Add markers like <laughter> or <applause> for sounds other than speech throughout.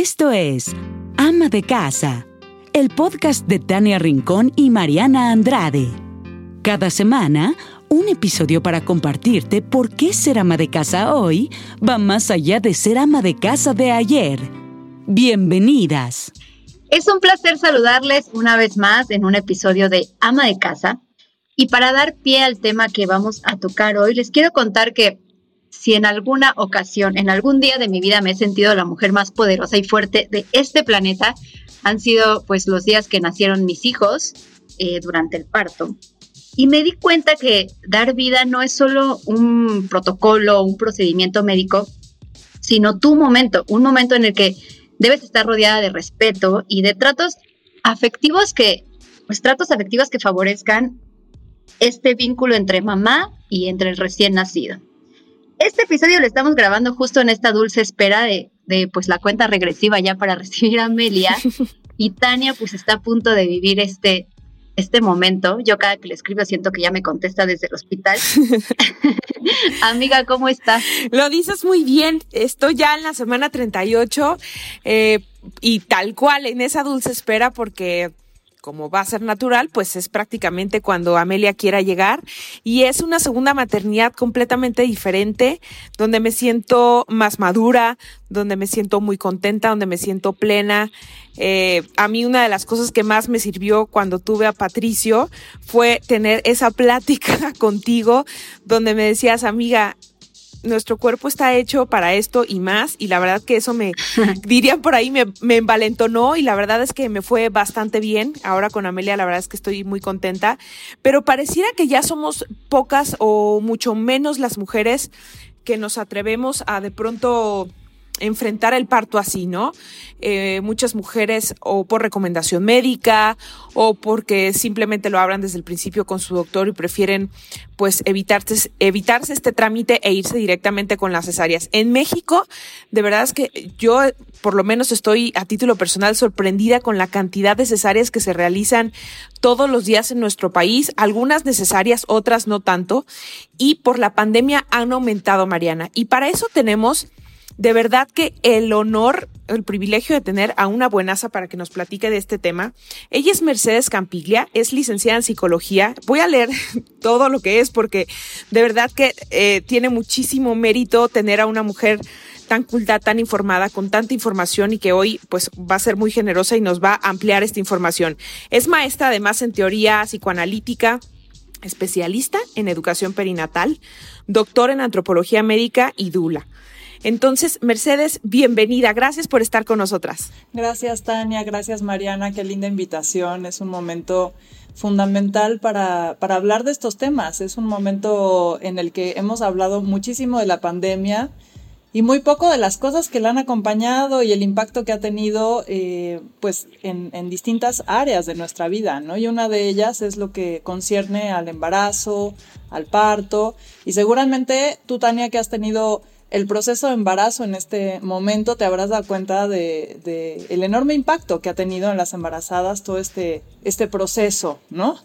Esto es Ama de Casa, el podcast de Tania Rincón y Mariana Andrade. Cada semana, un episodio para compartirte por qué ser ama de casa hoy va más allá de ser ama de casa de ayer. Bienvenidas. Es un placer saludarles una vez más en un episodio de Ama de Casa. Y para dar pie al tema que vamos a tocar hoy, les quiero contar que si en alguna ocasión, en algún día de mi vida me he sentido la mujer más poderosa y fuerte de este planeta, han sido pues los días que nacieron mis hijos eh, durante el parto. Y me di cuenta que dar vida no es solo un protocolo, un procedimiento médico, sino tu momento, un momento en el que debes estar rodeada de respeto y de tratos afectivos que, pues tratos afectivos que favorezcan este vínculo entre mamá y entre el recién nacido. Este episodio lo estamos grabando justo en esta dulce espera de, de pues la cuenta regresiva ya para <laughs> recibir a Amelia y Tania pues está a punto de vivir este este momento. Yo cada que le escribo siento que ya me contesta desde el hospital. <laughs> Amiga, ¿cómo estás? Lo dices muy bien. Estoy ya en la semana 38 eh, y tal cual en esa dulce espera porque como va a ser natural, pues es prácticamente cuando Amelia quiera llegar y es una segunda maternidad completamente diferente, donde me siento más madura, donde me siento muy contenta, donde me siento plena. Eh, a mí una de las cosas que más me sirvió cuando tuve a Patricio fue tener esa plática <laughs> contigo donde me decías, amiga, nuestro cuerpo está hecho para esto y más, y la verdad que eso me, <laughs> dirían por ahí, me, me, envalentonó y la verdad es que me fue bastante bien. Ahora con Amelia la verdad es que estoy muy contenta, pero pareciera que ya somos pocas o mucho menos las mujeres que nos atrevemos a de pronto enfrentar el parto así, ¿no? Eh, muchas mujeres o por recomendación médica o porque simplemente lo hablan desde el principio con su doctor y prefieren pues evitarse, evitarse este trámite e irse directamente con las cesáreas. En México, de verdad es que yo por lo menos estoy a título personal sorprendida con la cantidad de cesáreas que se realizan todos los días en nuestro país, algunas necesarias, otras no tanto, y por la pandemia han aumentado, Mariana. Y para eso tenemos de verdad que el honor, el privilegio de tener a una buenaza para que nos platique de este tema. Ella es Mercedes Campiglia, es licenciada en psicología. Voy a leer <laughs> todo lo que es porque de verdad que eh, tiene muchísimo mérito tener a una mujer tan culta, tan informada, con tanta información y que hoy pues va a ser muy generosa y nos va a ampliar esta información. Es maestra además en teoría psicoanalítica, especialista en educación perinatal, doctor en antropología médica y dula. Entonces, Mercedes, bienvenida. Gracias por estar con nosotras. Gracias, Tania. Gracias, Mariana. Qué linda invitación. Es un momento fundamental para, para hablar de estos temas. Es un momento en el que hemos hablado muchísimo de la pandemia y muy poco de las cosas que la han acompañado y el impacto que ha tenido eh, pues en, en, distintas áreas de nuestra vida, ¿no? Y una de ellas es lo que concierne al embarazo, al parto y seguramente tú, Tania, que has tenido el proceso de embarazo en este momento te habrás dado cuenta de, el enorme impacto que ha tenido en las embarazadas todo este, este proceso, ¿no?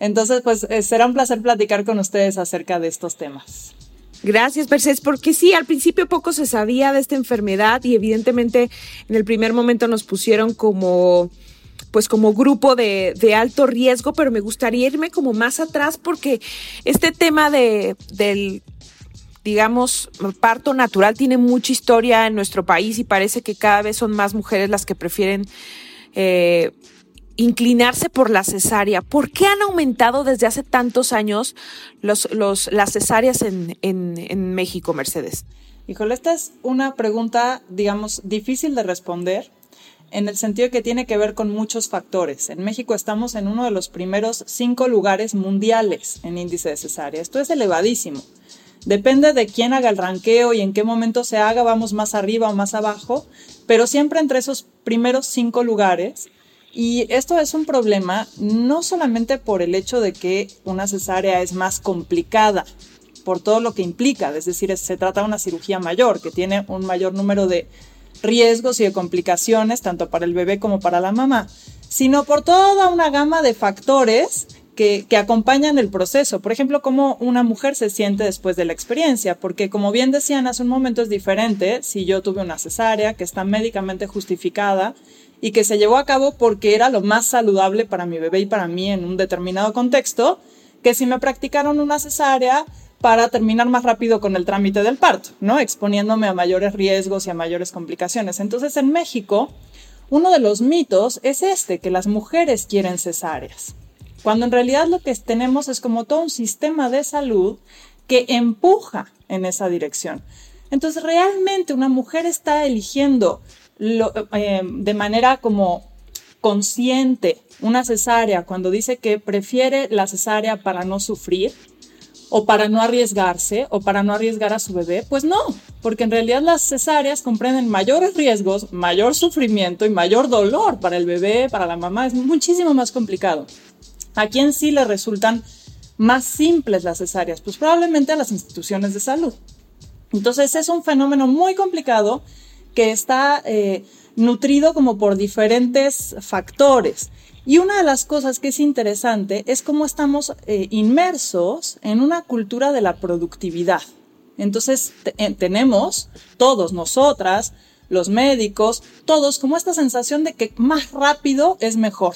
Entonces, pues eh, será un placer platicar con ustedes acerca de estos temas. Gracias, Mercedes, porque sí, al principio poco se sabía de esta enfermedad y evidentemente en el primer momento nos pusieron como pues como grupo de, de, alto riesgo, pero me gustaría irme como más atrás porque este tema de, del digamos, parto natural tiene mucha historia en nuestro país y parece que cada vez son más mujeres las que prefieren eh, inclinarse por la cesárea. ¿Por qué han aumentado desde hace tantos años los, las cesáreas en, en, en México, Mercedes? Híjole, esta es una pregunta, digamos, difícil de responder en el sentido que tiene que ver con muchos factores. En México estamos en uno de los primeros cinco lugares mundiales en índice de cesárea. Esto es elevadísimo. Depende de quién haga el ranqueo y en qué momento se haga, vamos más arriba o más abajo, pero siempre entre esos primeros cinco lugares. Y esto es un problema no solamente por el hecho de que una cesárea es más complicada, por todo lo que implica, es decir, se trata de una cirugía mayor, que tiene un mayor número de riesgos y de complicaciones, tanto para el bebé como para la mamá, sino por toda una gama de factores que, acompañan el proceso. Por ejemplo, cómo una mujer se siente después de la experiencia, porque como bien decían hace un momento es diferente si yo tuve una cesárea que está médicamente justificada y que se llevó a cabo porque era lo más saludable para mi bebé y para mí en un determinado contexto, que si me practicaron una cesárea para terminar más rápido con el trámite del parto, ¿no? Exponiéndome a mayores riesgos y a mayores complicaciones. Entonces, en México, uno de los mitos es este, que las mujeres quieren cesáreas cuando en realidad lo que tenemos es como todo un sistema de salud que empuja en esa dirección. Entonces, realmente una mujer está eligiendo eh, de manera como consciente una cesárea cuando dice que prefiere la cesárea para no sufrir o para no arriesgarse o para no arriesgar a su bebé, pues no, porque en realidad las cesáreas comprenden mayores riesgos, mayor sufrimiento y mayor dolor para el bebé, para la mamá, es muchísimo más complicado. ¿A quién sí le resultan más simples las cesáreas? Pues probablemente a las instituciones de salud. Entonces es un fenómeno muy complicado que está eh, nutrido como por diferentes factores. Y una de las cosas que es interesante es cómo estamos eh, inmersos en una cultura de la productividad. Entonces eh, tenemos todos nosotras, los médicos, todos como esta sensación de que más rápido es mejor.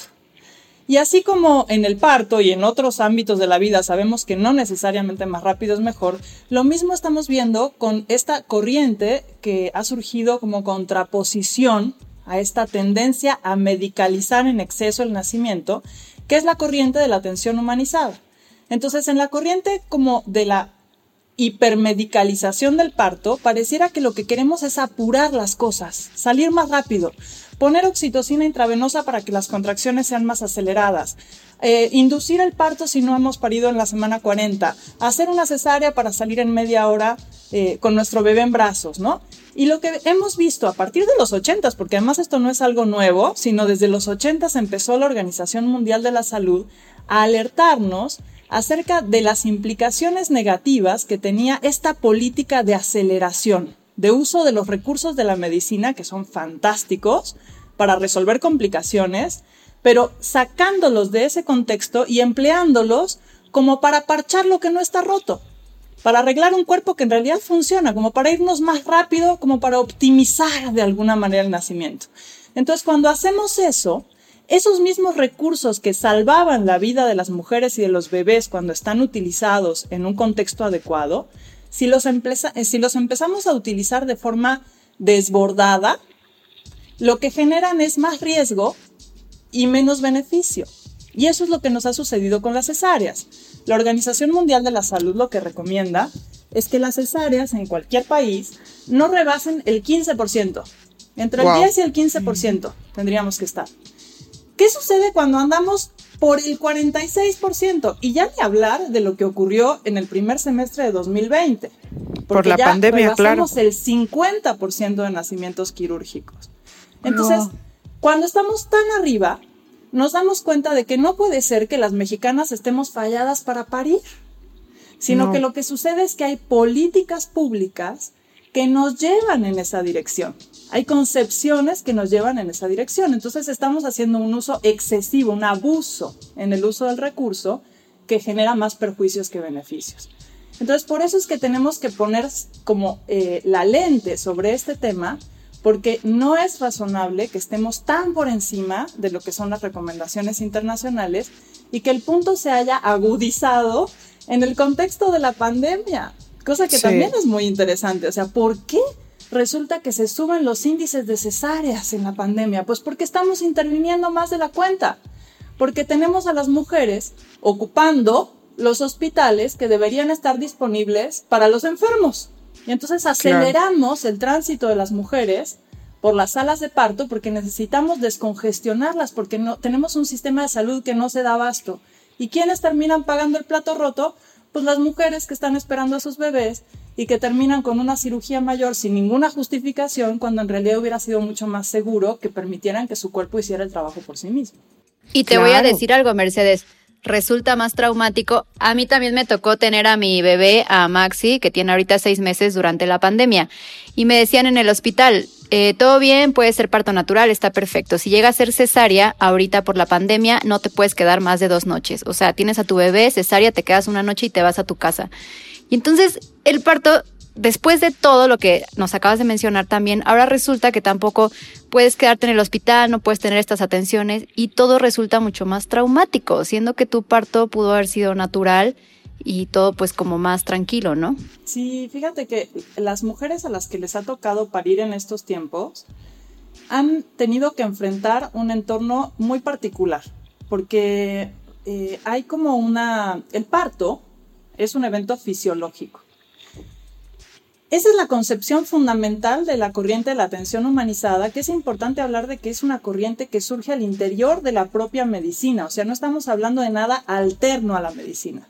Y así como en el parto y en otros ámbitos de la vida sabemos que no necesariamente más rápido es mejor, lo mismo estamos viendo con esta corriente que ha surgido como contraposición a esta tendencia a medicalizar en exceso el nacimiento, que es la corriente de la atención humanizada. Entonces, en la corriente como de la hipermedicalización del parto, pareciera que lo que queremos es apurar las cosas, salir más rápido, poner oxitocina intravenosa para que las contracciones sean más aceleradas, eh, inducir el parto si no hemos parido en la semana 40, hacer una cesárea para salir en media hora eh, con nuestro bebé en brazos, ¿no? Y lo que hemos visto a partir de los 80, porque además esto no es algo nuevo, sino desde los 80 empezó la Organización Mundial de la Salud a alertarnos acerca de las implicaciones negativas que tenía esta política de aceleración de uso de los recursos de la medicina, que son fantásticos, para resolver complicaciones, pero sacándolos de ese contexto y empleándolos como para parchar lo que no está roto, para arreglar un cuerpo que en realidad funciona, como para irnos más rápido, como para optimizar de alguna manera el nacimiento. Entonces, cuando hacemos eso, esos mismos recursos que salvaban la vida de las mujeres y de los bebés cuando están utilizados en un contexto adecuado, si los, eh, si los empezamos a utilizar de forma desbordada, lo que generan es más riesgo y menos beneficio. Y eso es lo que nos ha sucedido con las cesáreas. La Organización Mundial de la Salud lo que recomienda es que las cesáreas en cualquier país no rebasen el 15%. Entre el 10 y el 15% tendríamos que estar. ¿Qué sucede cuando andamos por el 46%. Y ya ni hablar de lo que ocurrió en el primer semestre de 2020. Por la pandemia, claro. el 50% de nacimientos quirúrgicos. Entonces, cuando estamos tan arriba, nos damos cuenta de que no puede ser que las mexicanas estemos falladas para parir, sino que lo que sucede es que hay políticas públicas que nos llevan en esa dirección. Hay concepciones que nos llevan en esa dirección. Entonces estamos haciendo un uso excesivo, un abuso en el uso del recurso que genera más perjuicios que beneficios. Entonces por eso es que tenemos que poner como eh, la lente sobre este tema porque no es razonable que estemos tan por encima de lo que son las recomendaciones internacionales y que el punto se haya agudizado en el contexto de la pandemia, cosa que también es muy interesante. O sea, ¿por qué resulta que se suben los índices de cesáreas en la pandemia? Pues porque estamos interviniendo más de la cuenta, porque tenemos a las mujeres ocupando los hospitales que deberían estar disponibles para los enfermos. Y entonces aceleramos el tránsito de las mujeres por las salas de parto porque necesitamos descongestionarlas, porque no, tenemos un sistema de salud que no se da abasto. ¿Y quiénes terminan pagando el plato roto? Pues las mujeres que están esperando a sus bebés y que terminan con una cirugía mayor sin ninguna justificación cuando en realidad hubiera sido mucho más seguro que permitieran que su cuerpo hiciera el trabajo por sí mismo. Y te voy a decir algo, Mercedes. Resulta más traumático. A mí también me tocó tener a mi bebé, a Maxi, que tiene ahorita seis meses durante la pandemia. Y me decían en el hospital, eh, todo bien, puede ser parto natural, está perfecto. Si llega a ser cesárea, ahorita por la pandemia, no te puedes quedar más de dos noches. O sea, tienes a tu bebé, cesárea, te quedas una noche y te vas a tu casa. Y entonces el parto después de todo lo que nos acabas de mencionar también, ahora resulta que tampoco puedes quedarte en el hospital, no puedes tener estas atenciones y todo resulta mucho más traumático, siendo que tu parto pudo haber sido natural y todo pues como más tranquilo, ¿no? Sí, fíjate que las mujeres a las que les ha tocado parir en estos tiempos han tenido que enfrentar un entorno muy particular, porque eh, hay como una... El parto es un evento fisiológico esa es la concepción fundamental de la corriente de la atención humanizada, que es importante hablar de que es una corriente que surge al interior de la propia medicina, o sea, no estamos hablando de nada alterno a la medicina.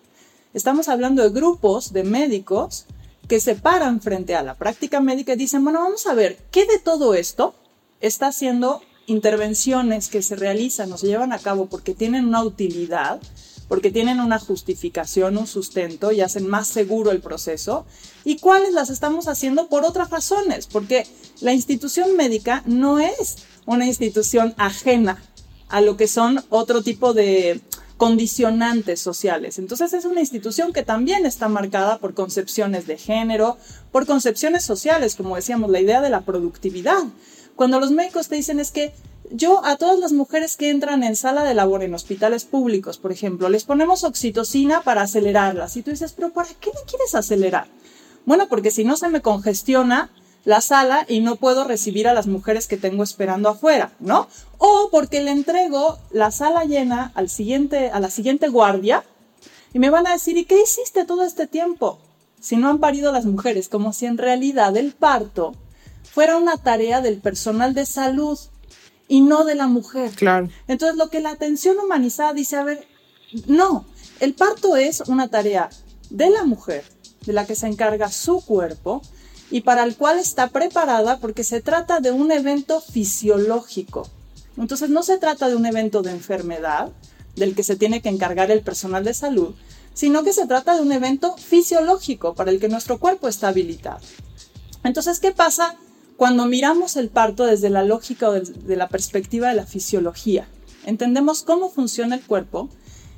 Estamos hablando de grupos de médicos que se paran frente a la práctica médica y dicen, bueno, vamos a ver, ¿qué de todo esto está haciendo intervenciones que se realizan o se llevan a cabo porque tienen una utilidad porque tienen una justificación, un sustento y hacen más seguro el proceso, y cuáles las estamos haciendo por otras razones, porque la institución médica no es una institución ajena a lo que son otro tipo de condicionantes sociales. Entonces es una institución que también está marcada por concepciones de género, por concepciones sociales, como decíamos, la idea de la productividad. Cuando los médicos te dicen es que yo a todas las mujeres que entran en sala de labor en hospitales públicos, por ejemplo, les ponemos oxitocina para acelerarlas. Y tú dices, pero ¿para qué me quieres acelerar? Bueno, porque si no se me congestiona la sala y no puedo recibir a las mujeres que tengo esperando afuera, ¿no? O porque le entrego la sala llena al siguiente, a la siguiente guardia y me van a decir, ¿y qué hiciste todo este tiempo? Si no han parido las mujeres, como si en realidad el parto fuera una tarea del personal de salud y no de la mujer. Claro. Entonces, lo que la atención humanizada dice, a ver, no, el parto es una tarea de la mujer, de la que se encarga su cuerpo y para el cual está preparada porque se trata de un evento fisiológico. Entonces, no se trata de un evento de enfermedad del que se tiene que encargar el personal de salud, sino que se trata de un evento fisiológico para el que nuestro cuerpo está habilitado. Entonces, ¿qué pasa cuando miramos el parto desde la lógica o desde la perspectiva de la fisiología, entendemos cómo funciona el cuerpo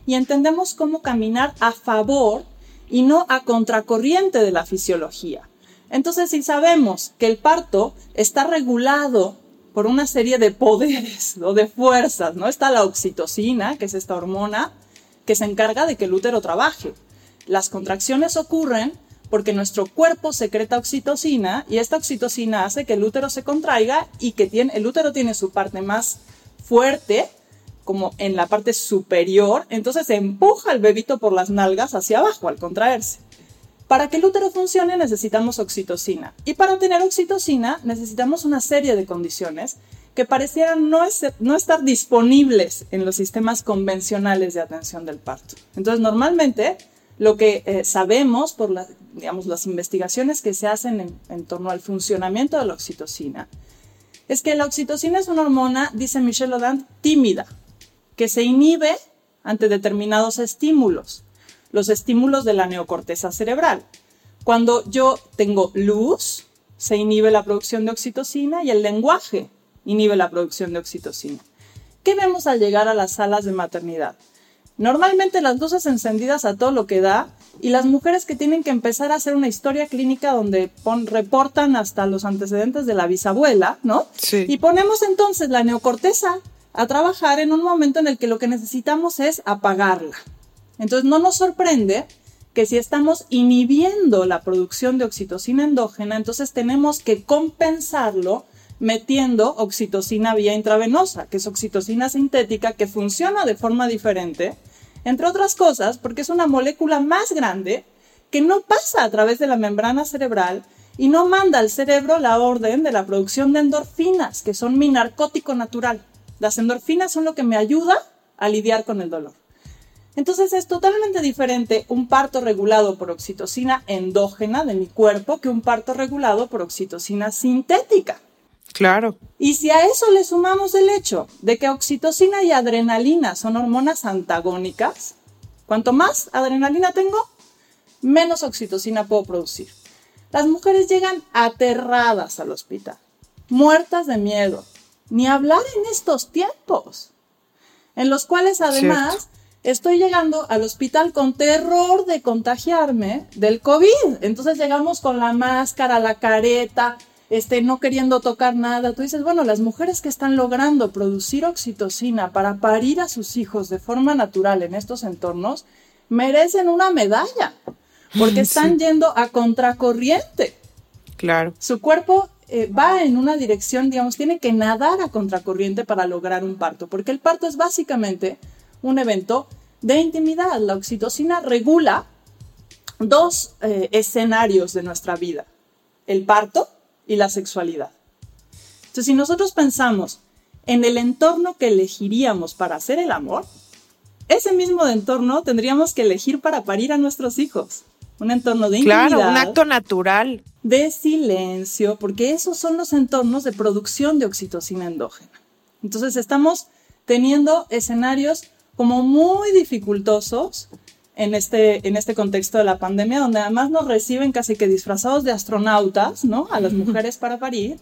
y entendemos cómo caminar a favor y no a contracorriente de la fisiología. Entonces, si sabemos que el parto está regulado por una serie de poderes <laughs> o de fuerzas, ¿no? Está la oxitocina, que es esta hormona que se encarga de que el útero trabaje. Las contracciones ocurren porque nuestro cuerpo secreta oxitocina y esta oxitocina hace que el útero se contraiga y que tiene, el útero tiene su parte más fuerte, como en la parte superior, entonces se empuja el bebito por las nalgas hacia abajo al contraerse. Para que el útero funcione necesitamos oxitocina y para tener oxitocina necesitamos una serie de condiciones que parecieran no estar disponibles en los sistemas convencionales de atención del parto. Entonces normalmente lo que eh, sabemos por las investigaciones que se hacen en, torno al funcionamiento de la oxitocina es que la oxitocina es una hormona, dice Michelle Odand, tímida, que se inhibe ante determinados estímulos, los estímulos de la neocorteza cerebral. Cuando yo tengo luz, se inhibe la producción de oxitocina y el lenguaje inhibe la producción de oxitocina. ¿Qué vemos al llegar a las salas de maternidad? Normalmente las luces encendidas a todo lo que da y las mujeres que tienen que empezar a hacer una historia clínica donde reportan hasta los antecedentes de la bisabuela, ¿no? Sí. Y ponemos entonces la neocorteza a trabajar en un momento en el que lo que necesitamos es apagarla. Entonces no nos sorprende que si estamos inhibiendo la producción de oxitocina endógena, entonces tenemos que compensarlo metiendo oxitocina vía intravenosa, que es oxitocina sintética que funciona de forma diferente entre otras cosas porque es una molécula más grande que no pasa a través de la membrana cerebral y no manda al cerebro la orden de la producción de endorfinas, que son mi narcótico natural. Las endorfinas son lo que me ayuda a lidiar con el dolor. Entonces es totalmente diferente un parto regulado por oxitocina endógena de mi cuerpo que un parto regulado por oxitocina sintética. Claro. Y si a eso le sumamos el hecho de que oxitocina y adrenalina son hormonas antagónicas, cuanto más adrenalina tengo, menos oxitocina puedo producir. Las mujeres llegan aterradas al hospital. muertas de miedo, ni hablar en estos tiempos, en los cuales además estoy llegando al hospital con terror de contagiarme del COVID. Entonces llegamos con la máscara, la careta, este, no queriendo tocar nada. Tú dices, bueno, las mujeres que están logrando producir oxitocina para parir a sus hijos de forma natural en estos entornos, merecen una medalla, porque están yendo a contracorriente. Claro. Su cuerpo eh, va en una dirección, digamos, tiene que nadar a contracorriente para lograr un parto, porque el parto es básicamente un evento de intimidad. La oxitocina regula dos eh, escenarios de nuestra vida, el parto y la sexualidad. Entonces, si nosotros pensamos en el entorno que elegiríamos para hacer el amor, ese mismo entorno tendríamos que elegir para parir a nuestros hijos. Un entorno de intimidad. Claro, un acto natural. De silencio, porque esos son los entornos de producción de oxitocina endógena. Entonces estamos teniendo escenarios como muy dificultosos en este, en este contexto de la pandemia, donde además nos reciben casi que disfrazados de astronautas, ¿no? A las mujeres para parir.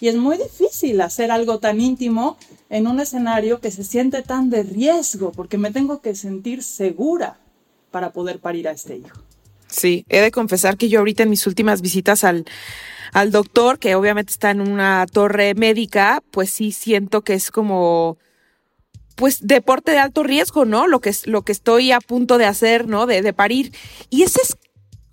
Y es muy difícil hacer algo tan íntimo en un escenario que se siente tan de riesgo, porque me tengo que sentir segura para poder parir a este hijo. Sí, he de confesar que yo ahorita en mis últimas visitas al, al doctor, que obviamente está en una torre médica, pues sí siento que es como pues deporte de alto riesgo, ¿no? Lo que es lo que estoy a punto de hacer, ¿no? De, de parir. Y ese es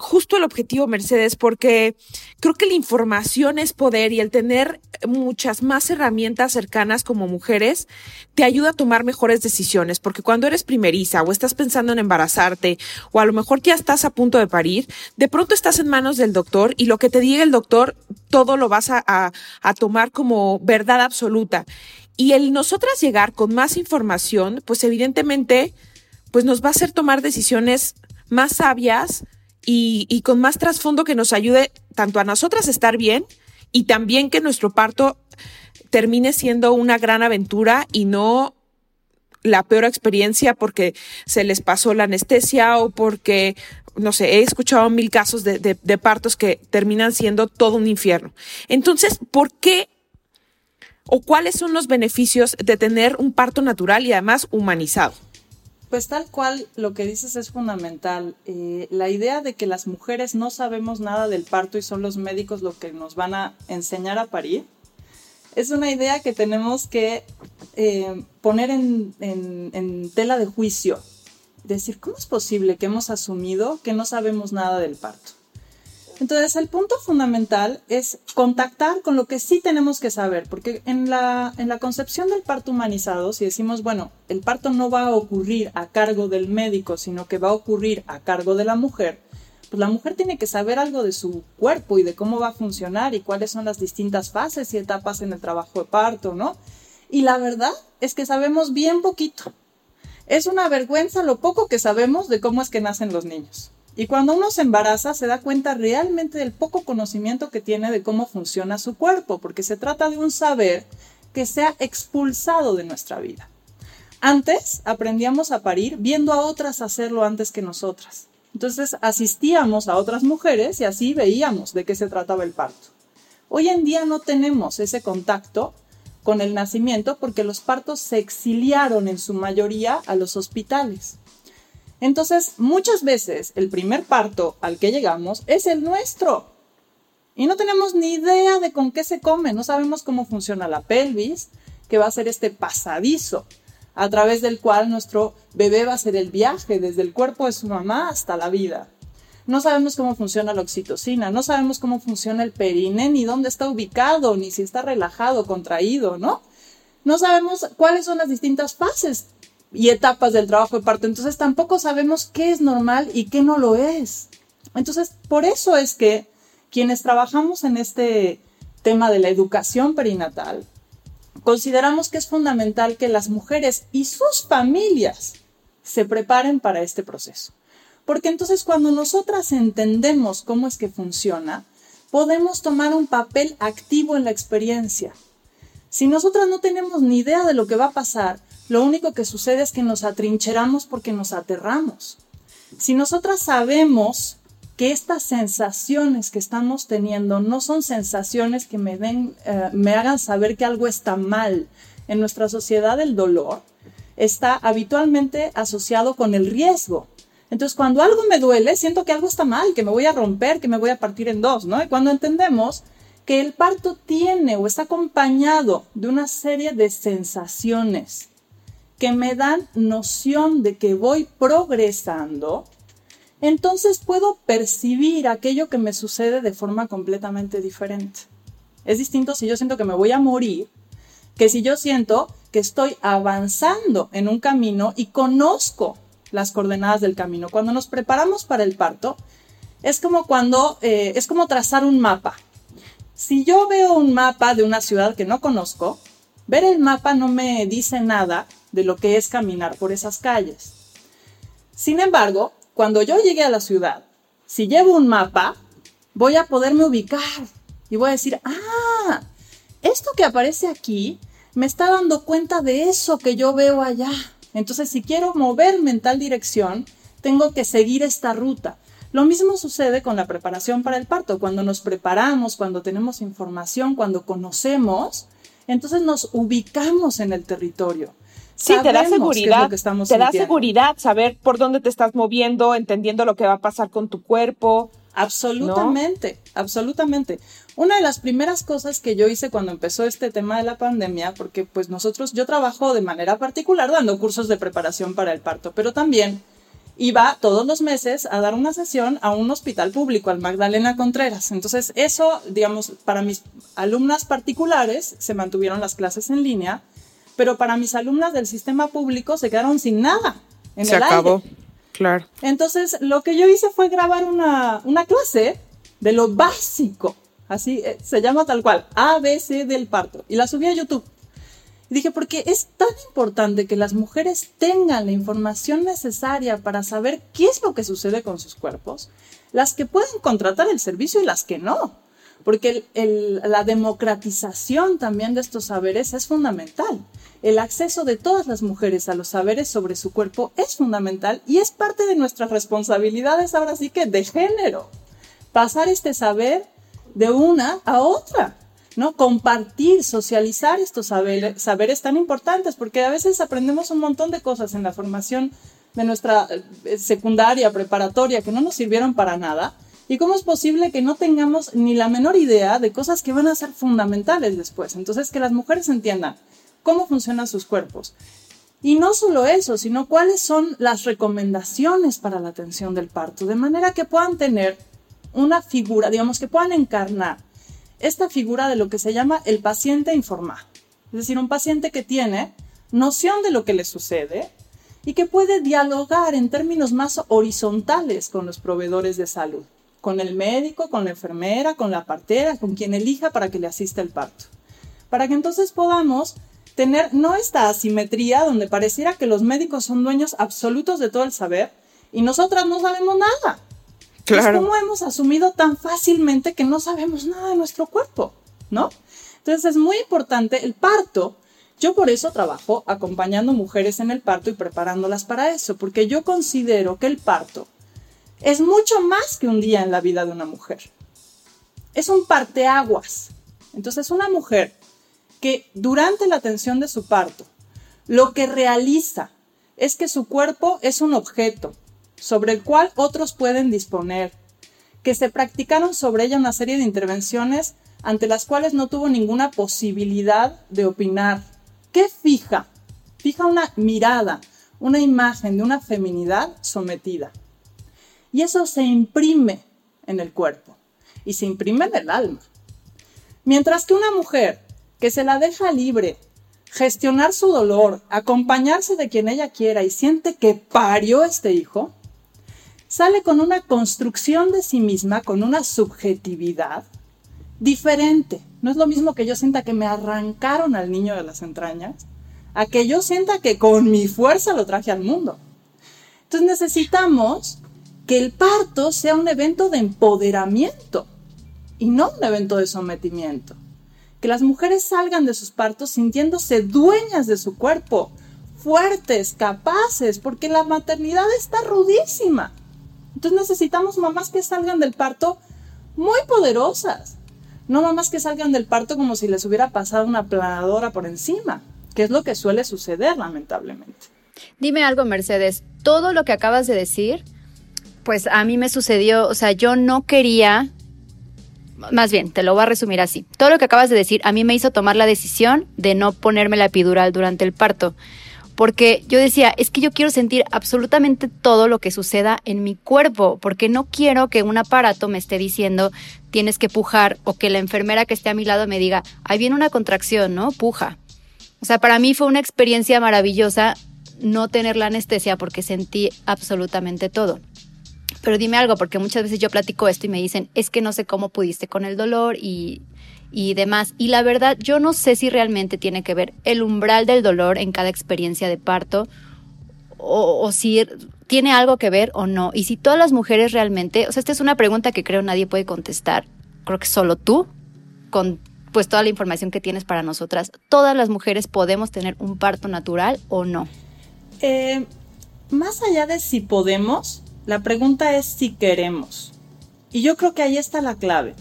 justo el objetivo, Mercedes, porque creo que la información es poder y el tener muchas más herramientas cercanas como mujeres te ayuda a tomar mejores decisiones, porque cuando eres primeriza o estás pensando en embarazarte o a lo mejor ya estás a punto de parir, de pronto estás en manos del doctor y lo que te diga el doctor, todo lo vas a, a, a tomar como verdad absoluta. Y el nosotras llegar con más información, pues evidentemente, pues nos va a hacer tomar decisiones más sabias, y, con más trasfondo que nos ayude tanto a nosotras estar bien y también que nuestro parto termine siendo una gran aventura y no la peor experiencia porque se les pasó la anestesia o porque, no sé, he escuchado mil casos de, de partos que terminan siendo todo un infierno. Entonces, ¿por qué o cuáles son los beneficios de tener un parto natural y además humanizado? Pues tal cual lo que dices es fundamental. Eh, la idea de que las mujeres no sabemos nada del parto y son los médicos los que nos van a enseñar a parir, es una idea que tenemos que eh, poner en, en tela de juicio. Decir, ¿cómo es posible que hemos asumido que no sabemos nada del parto? Entonces, el punto fundamental es contactar con lo que sí tenemos que saber, porque en la, en la concepción del parto humanizado, si decimos, bueno, el parto no va a ocurrir a cargo del médico, sino que va a ocurrir a cargo de la mujer, pues la mujer tiene que saber algo de su cuerpo y de cómo va a funcionar y cuáles son las distintas fases y etapas en el trabajo de parto, ¿no? Y la verdad es que sabemos bien poquito. Es una vergüenza lo poco que sabemos de cómo es que nacen los niños. Y cuando uno se embaraza se da cuenta realmente del poco conocimiento que tiene de cómo funciona su cuerpo, porque se trata de un saber que se ha expulsado de nuestra vida. Antes aprendíamos a parir viendo a otras hacerlo antes que nosotras. Entonces asistíamos a otras mujeres y así veíamos de qué se trataba el parto. Hoy en día no tenemos ese contacto con el nacimiento porque los partos se exiliaron en su mayoría a los hospitales. Entonces, muchas veces el primer parto al que llegamos es el nuestro. Y no tenemos ni idea de con qué se come, no sabemos cómo funciona la pelvis, que va a ser este pasadizo a través del cual nuestro bebé va a hacer el viaje desde el cuerpo de su mamá hasta la vida. No sabemos cómo funciona la oxitocina, no sabemos cómo funciona el perine, ni dónde está ubicado, ni si está relajado, contraído, ¿no? No sabemos cuáles son las distintas fases y etapas del trabajo de parto. Entonces tampoco sabemos qué es normal y qué no lo es. Entonces, por eso es que quienes trabajamos en este tema de la educación perinatal, consideramos que es fundamental que las mujeres y sus familias se preparen para este proceso. Porque entonces cuando nosotras entendemos cómo es que funciona, podemos tomar un papel activo en la experiencia. Si nosotras no tenemos ni idea de lo que va a pasar, lo único que sucede es que nos atrincheramos porque nos aterramos. Si nosotras sabemos que estas sensaciones que estamos teniendo no son sensaciones que me, den, eh, me hagan saber que algo está mal. En nuestra sociedad el dolor está habitualmente asociado con el riesgo. Entonces, cuando algo me duele, siento que algo está mal, que me voy a romper, que me voy a partir en dos, ¿no? Y cuando entendemos que el parto tiene o está acompañado de una serie de sensaciones que me dan noción de que voy progresando, entonces puedo percibir aquello que me sucede de forma completamente diferente. Es distinto si yo siento que me voy a morir que si yo siento que estoy avanzando en un camino y conozco las coordenadas del camino. Cuando nos preparamos para el parto, es como cuando, eh, es como trazar un mapa. Si yo veo un mapa de una ciudad que no conozco, ver el mapa no me dice nada de lo que es caminar por esas calles. Sin embargo, cuando yo llegue a la ciudad, si llevo un mapa, voy a poderme ubicar y voy a decir, ah, esto que aparece aquí me está dando cuenta de eso que yo veo allá. Entonces, si quiero moverme en tal dirección, tengo que seguir esta ruta. Lo mismo sucede con la preparación para el parto. Cuando nos preparamos, cuando tenemos información, cuando conocemos, entonces nos ubicamos en el territorio. Sí, te da seguridad. te da seguridad saber por dónde te estás moviendo, entendiendo lo que va a pasar con tu cuerpo. Absolutamente, absolutamente. Una de las primeras cosas que yo hice cuando empezó este tema de la pandemia, porque pues nosotros, yo trabajo de manera particular dando cursos de preparación para el parto, pero también iba todos los meses a dar una sesión a un hospital público, al Magdalena Contreras. Entonces, eso, digamos, para mis alumnas particulares se mantuvieron las clases en línea, pero para mis alumnas del sistema público se quedaron sin nada. En se acabó. Claro. Entonces, lo que yo hice fue grabar una, una clase de lo básico, así eh, se llama tal cual, ABC del parto, y la subí a YouTube. Y dije, porque es tan importante que las mujeres tengan la información necesaria para saber qué es lo que sucede con sus cuerpos, las que pueden contratar el servicio y las que no, porque la democratización también de estos saberes es fundamental el acceso de todas las mujeres a los saberes sobre su cuerpo es fundamental y es parte de nuestras responsabilidades ahora sí que de género. Pasar este saber de una a otra, ¿no? Compartir, socializar estos saberes, tan importantes, porque a veces aprendemos un montón de cosas en la formación de nuestra eh, secundaria, preparatoria, que no nos sirvieron para nada. ¿Y cómo es posible que no tengamos ni la menor idea de cosas que van a ser fundamentales después? Entonces, que las mujeres entiendan cómo funcionan sus cuerpos. Y no solo eso, sino cuáles son las recomendaciones para la atención del parto, de manera que puedan tener una figura, digamos, que puedan encarnar esta figura de lo que se llama el paciente informado. Es decir, un paciente que tiene noción de lo que le sucede y que puede dialogar en términos más horizontales con los proveedores de salud, con el médico, con la enfermera, con la partera, con quien elija para que le asista el parto. Para que entonces podamos tener no esta asimetría donde pareciera que los médicos son dueños absolutos de todo el saber y nosotras no sabemos nada. Claro. ¿Cómo hemos asumido tan fácilmente que no sabemos nada de nuestro cuerpo? ¿No? Entonces es muy importante el parto. Yo por eso trabajo acompañando mujeres en el parto y preparándolas para eso, porque yo considero que el parto es mucho más que un día en la vida de una mujer. Es un parteaguas. Entonces una mujer que durante la atención de su parto, lo que realiza es que su cuerpo es un objeto sobre el cual otros pueden disponer, que se practicaron sobre ella una serie de intervenciones ante las cuales no tuvo ninguna posibilidad de opinar. ¿Qué fija? Fija una mirada, una imagen de una feminidad sometida. Y eso se imprime en el cuerpo y se imprime en el alma. Mientras que una mujer que se la deja libre, gestionar su dolor, acompañarse de quien ella quiera y siente que parió este hijo, sale con una construcción de sí misma, con una subjetividad diferente. No es lo mismo que yo sienta que me arrancaron al niño de las entrañas, a que yo sienta que con mi fuerza lo traje al mundo. Entonces necesitamos que el parto sea un evento de empoderamiento y no un evento de sometimiento que las mujeres salgan de sus partos sintiéndose dueñas de su cuerpo, fuertes, capaces, porque la maternidad está rudísima. Entonces necesitamos mamás que salgan del parto muy poderosas, no mamás que salgan del parto como si les hubiera pasado una planadora por encima, que es lo que suele suceder lamentablemente. Dime algo, Mercedes, todo lo que acabas de decir, pues a mí me sucedió, o sea, yo no quería, más bien, te lo voy a resumir así, todo lo que acabas de decir a mí me hizo tomar la decisión de no ponerme la epidural durante el parto porque yo decía, es que yo quiero sentir absolutamente todo lo que suceda en mi cuerpo, porque no quiero que un aparato me esté diciendo tienes que pujar o que la enfermera que esté a mi lado me diga, ahí viene una contracción, ¿no? Puja. O sea, para mí fue una experiencia maravillosa no tener la anestesia porque sentí absolutamente todo. Pero dime algo, porque muchas veces yo platico esto y me dicen, es que no sé cómo pudiste con el dolor y y demás. Y la verdad, yo no sé si realmente tiene que ver el umbral del dolor en cada experiencia de parto o, si tiene algo que ver o no. Y si todas las mujeres realmente, o sea, esta es una pregunta que creo nadie puede contestar, creo que solo tú, con pues toda la información que tienes para nosotras, todas las mujeres podemos tener un parto natural o no. Eh, más allá de si podemos, la pregunta es si queremos. Y yo creo que ahí está la clave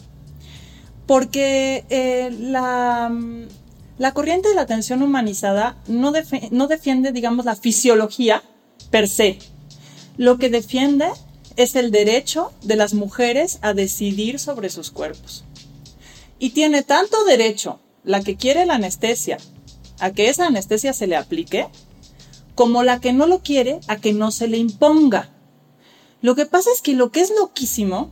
porque eh, la, la, corriente de la atención humanizada no, no defiende, digamos, la fisiología per se. Lo que defiende es el derecho de las mujeres a decidir sobre sus cuerpos. Y tiene tanto derecho la que quiere la anestesia a que esa anestesia se le aplique, como la que no lo quiere a que no se le imponga. Lo que pasa es que lo que es loquísimo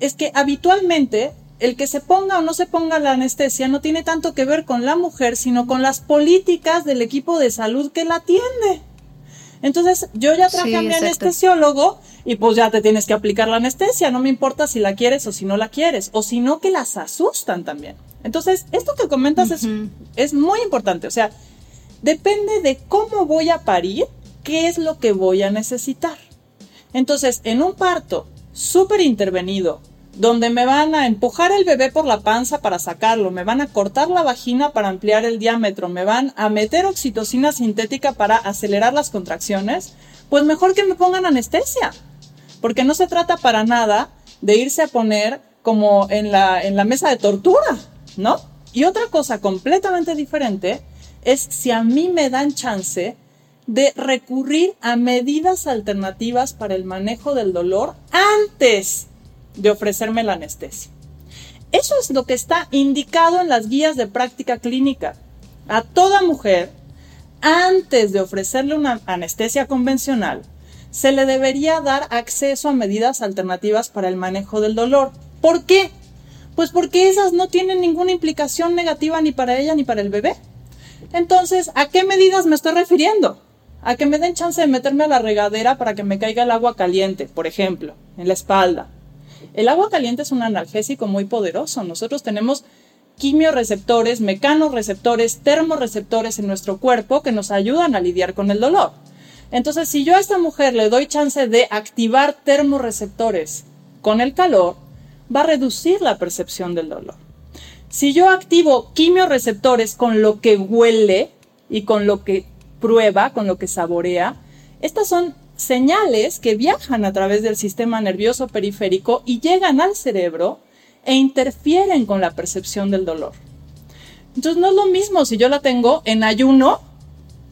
es que habitualmente el que se ponga o no se ponga la anestesia no tiene tanto que ver con la mujer, sino con las políticas del equipo de salud que la atiende. Entonces, yo ya traje a mi anestesiólogo y pues ya te tienes que aplicar la anestesia, no me importa si la quieres o si no la quieres, o si no que las asustan también. Entonces, esto que comentas es, es muy importante, o sea, depende de cómo voy a parir, qué es lo que voy a necesitar. Entonces, en un parto súper intervenido, donde me van a empujar el bebé por la panza para sacarlo, me van a cortar la vagina para ampliar el diámetro, me van a meter oxitocina sintética para acelerar las contracciones, pues mejor que me pongan anestesia, porque no se trata para nada de irse a poner como en la, en la mesa de tortura, ¿no? Y otra cosa completamente diferente es si a mí me dan chance de recurrir a medidas alternativas para el manejo del dolor antes de ofrecerme la anestesia. Eso es lo que está indicado en las guías de práctica clínica. A toda mujer, antes de ofrecerle una anestesia convencional, se le debería dar acceso a medidas alternativas para el manejo del dolor. ¿Por qué? Pues porque esas no tienen ninguna implicación negativa ni para ella ni para el bebé. Entonces, ¿a qué medidas me estoy refiriendo? A que me den chance de meterme a la regadera para que me caiga el agua caliente, por ejemplo, en la espalda, el agua caliente es un analgésico muy poderoso. Nosotros tenemos quimioreceptores, mecanorreceptores, termorreceptores en nuestro cuerpo que nos ayudan a lidiar con el dolor. Entonces, si yo a esta mujer le doy chance de activar termorreceptores con el calor, va a reducir la percepción del dolor. Si yo activo quimioreceptores con lo que huele y con lo que prueba, con lo que saborea, estas son señales que viajan a través del sistema nervioso periférico y llegan al cerebro e interfieren con la percepción del dolor. Entonces no es lo mismo si yo la tengo en ayuno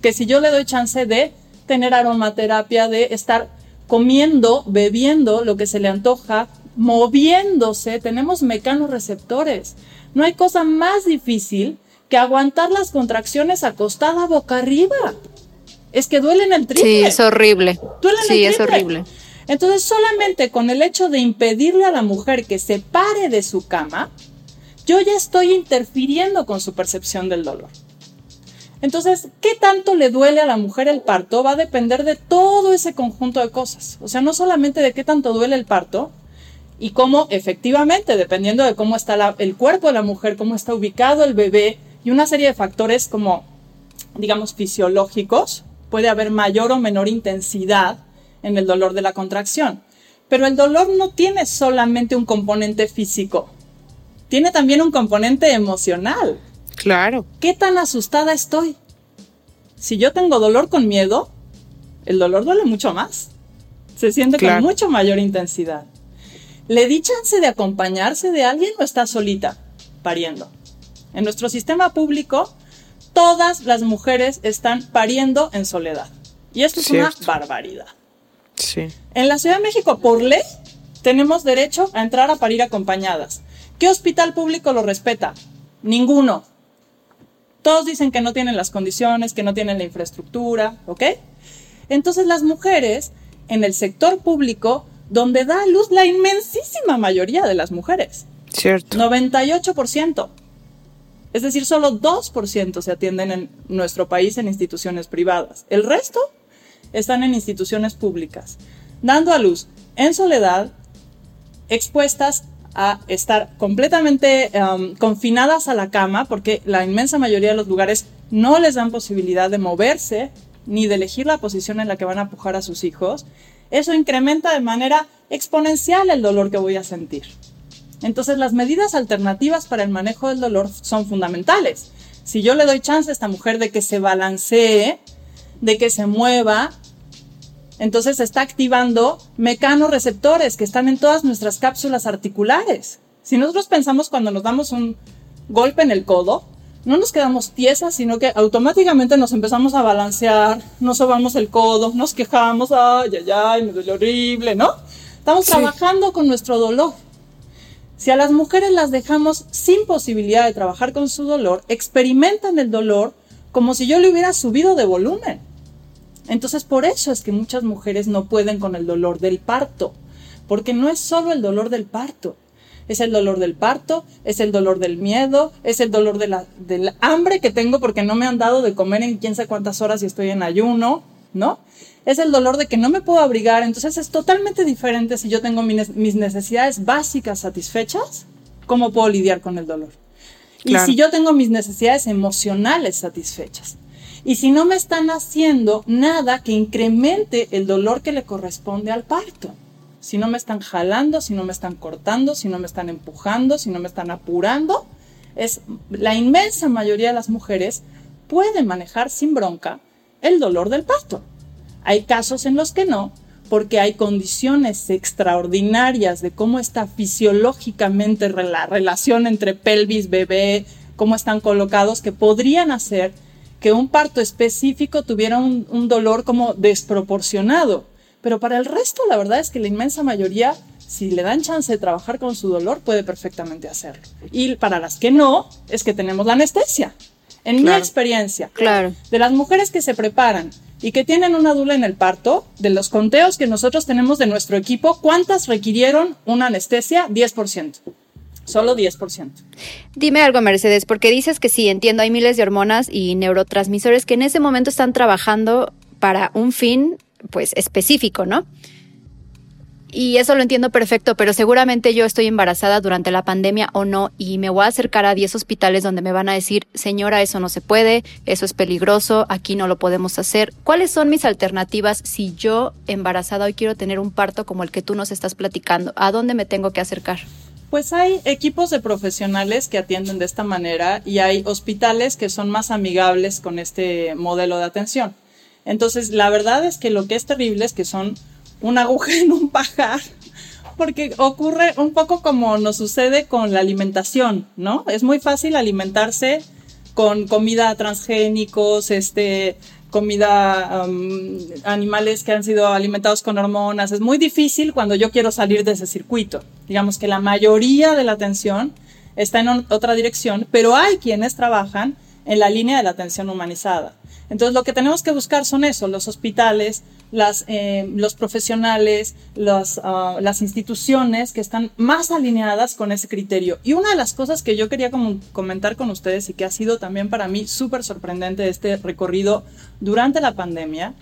que si yo le doy chance de tener aromaterapia, de estar comiendo, bebiendo lo que se le antoja, moviéndose, tenemos mecanorreceptores. No hay cosa más difícil que aguantar las contracciones acostada boca arriba es que duelen el triple. Sí, es horrible. sí, es horrible. Entonces, solamente con el hecho de impedirle a la mujer que se pare de su cama, yo ya estoy interfiriendo con su percepción del dolor. Entonces, ¿qué tanto le duele a la mujer el parto? Va a depender de todo ese conjunto de cosas. O sea, no solamente de qué tanto duele el parto y cómo efectivamente, dependiendo de cómo está el cuerpo de la mujer, cómo está ubicado el bebé y una serie de factores como, digamos, fisiológicos, puede haber mayor o menor intensidad en el dolor de la contracción. Pero el dolor no tiene solamente un componente físico, tiene también un componente emocional. Claro. ¿Qué tan asustada estoy? Si yo tengo dolor con miedo, el dolor duele mucho más. se siente con mucho mayor intensidad. ¿Le di chance de acompañarse de alguien o está solita pariendo? En nuestro sistema público, todas las mujeres están pariendo en soledad. Y esto es una barbaridad. Sí. En la Ciudad de México, por ley, tenemos derecho a entrar a parir acompañadas. ¿Qué hospital público lo respeta? Ninguno. Todos dicen que no tienen las condiciones, que no tienen la infraestructura, ¿ok? Entonces las mujeres en el sector público, donde da a luz la inmensísima mayoría de las mujeres. Cierto. 98%. Es decir, solo 2% se atienden en nuestro país en instituciones privadas. El resto están en instituciones públicas, dando a luz en soledad, expuestas a estar completamente um, confinadas a la cama, porque la inmensa mayoría de los lugares no les dan posibilidad de moverse ni de elegir la posición en la que van a pujar a sus hijos, eso incrementa de manera exponencial el dolor que voy a sentir. Entonces las medidas alternativas para el manejo del dolor son fundamentales. Si yo le doy chance a esta mujer de que se balancee, de que se mueva, entonces está activando mecanorreceptores que están en todas nuestras cápsulas articulares. Si nosotros pensamos cuando nos damos un golpe en el codo, no nos quedamos tiesas, sino que automáticamente nos empezamos a balancear, nos sobamos el codo, nos quejamos, ay, ay, ay, me duele horrible, ¿no? Estamos trabajando con nuestro dolor. Si a las mujeres las dejamos sin posibilidad de trabajar con su dolor, experimentan el dolor como si yo le hubiera subido de volumen. Entonces por eso es que muchas mujeres no pueden con el dolor del parto, porque no es solo el dolor del parto, es el dolor del parto, es el dolor del miedo, es el dolor de la, del hambre que tengo porque no me han dado de comer en quién sabe cuántas horas y estoy en ayuno, ¿no? Es el dolor de que no me puedo abrigar, entonces es totalmente diferente si yo tengo mis necesidades básicas satisfechas, ¿cómo puedo lidiar con el dolor? Y si yo tengo mis necesidades emocionales satisfechas. Y si no me están haciendo nada que incremente el dolor que le corresponde al parto. Si no me están jalando, si no me están cortando, si no me están empujando, si no me están apurando, es la inmensa mayoría de las mujeres puede manejar sin bronca el dolor del parto. Hay casos en los que no, porque hay condiciones extraordinarias de cómo está fisiológicamente la relación entre pelvis, bebé, cómo están colocados, que podrían hacer que un parto específico tuviera un, dolor como desproporcionado. Pero para el resto, la verdad es que la inmensa mayoría, si le dan chance de trabajar con su dolor, puede perfectamente hacerlo. Y para las que no, es que tenemos la anestesia. En mi experiencia, claro. de las mujeres que se preparan y que tienen una dula en el parto, de los conteos que nosotros tenemos de nuestro equipo, ¿cuántas requirieron una anestesia? 10%. Solo 10%. Dime algo, Mercedes, porque dices que sí, entiendo, hay miles de hormonas y neurotransmisores que en ese momento están trabajando para un fin, pues, específico, ¿no? Y eso lo entiendo perfecto, pero seguramente yo estoy embarazada durante la pandemia o no y me voy a acercar a 10 hospitales donde me van a decir, señora, eso no se puede, eso es peligroso, aquí no lo podemos hacer. ¿Cuáles son mis alternativas si yo embarazada hoy quiero tener un parto como el que tú nos estás platicando? ¿A dónde me tengo que acercar? Pues hay equipos de profesionales que atienden de esta manera y hay hospitales que son más amigables con este modelo de atención. Entonces, la verdad es que lo que es terrible es que son una aguja en un pajar, porque ocurre un poco como nos sucede con la alimentación, ¿no? Es muy fácil alimentarse con comida transgénicos, este, comida, animales que han sido alimentados con hormonas. Es muy difícil cuando yo quiero salir de ese circuito. Digamos que la mayoría de la atención está en otra dirección, pero hay quienes trabajan en la línea de la atención humanizada. Entonces, lo que tenemos que buscar son eso, los hospitales, eh, los profesionales, ah, las instituciones que están más alineadas con ese criterio. Y una de las cosas que yo quería comentar con ustedes y que ha sido también para mí súper sorprendente este recorrido durante la pandemia,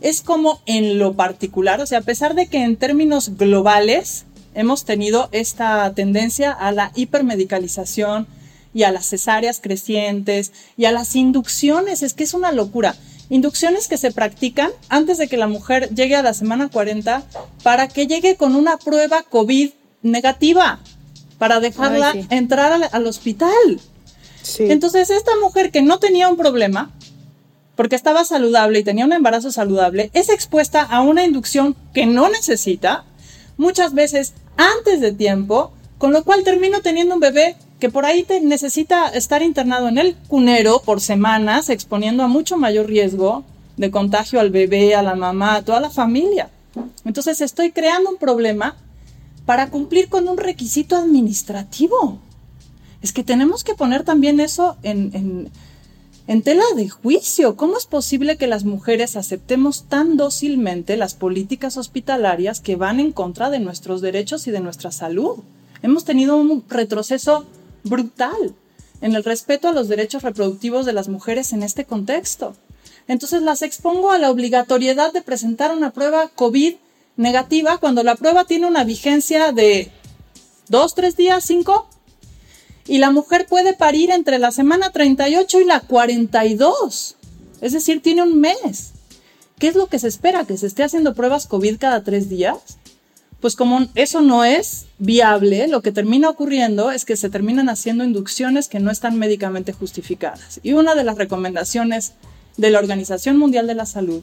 es como en lo particular, o sea, a pesar de que en términos globales hemos tenido esta tendencia a la hipermedicalización, y a las cesáreas crecientes y a las inducciones. Es que es una locura. Inducciones que se practican antes de que la mujer llegue a la semana 40 para que llegue con una prueba COVID negativa, para dejarla entrar al, hospital. Entonces, esta mujer que no tenía un problema, porque estaba saludable y tenía un embarazo saludable, es expuesta a una inducción que no necesita, muchas veces antes de tiempo, con lo cual termino teniendo un bebé que por ahí te necesita estar internado en el cunero por semanas, exponiendo a mucho mayor riesgo de contagio al bebé, a la mamá, a toda la familia. Entonces estoy creando un problema para cumplir con un requisito administrativo. Es que tenemos que poner también eso en, en, tela de juicio. ¿Cómo es posible que las mujeres aceptemos tan dócilmente las políticas hospitalarias que van en contra de nuestros derechos y de nuestra salud? Hemos tenido un retroceso brutal en el respeto a los derechos reproductivos de las mujeres en este contexto. Entonces las expongo a la obligatoriedad de presentar una prueba COVID negativa cuando la prueba tiene una vigencia de dos, tres días, cinco, y la mujer puede parir entre la semana 38 y la 42. Es decir, tiene un mes. ¿Qué es lo que se espera? ¿Que se esté haciendo pruebas COVID cada tres días? Pues como eso no es viable, lo que termina ocurriendo es que se terminan haciendo inducciones que no están médicamente justificadas. Y una de las recomendaciones de la Organización Mundial de la Salud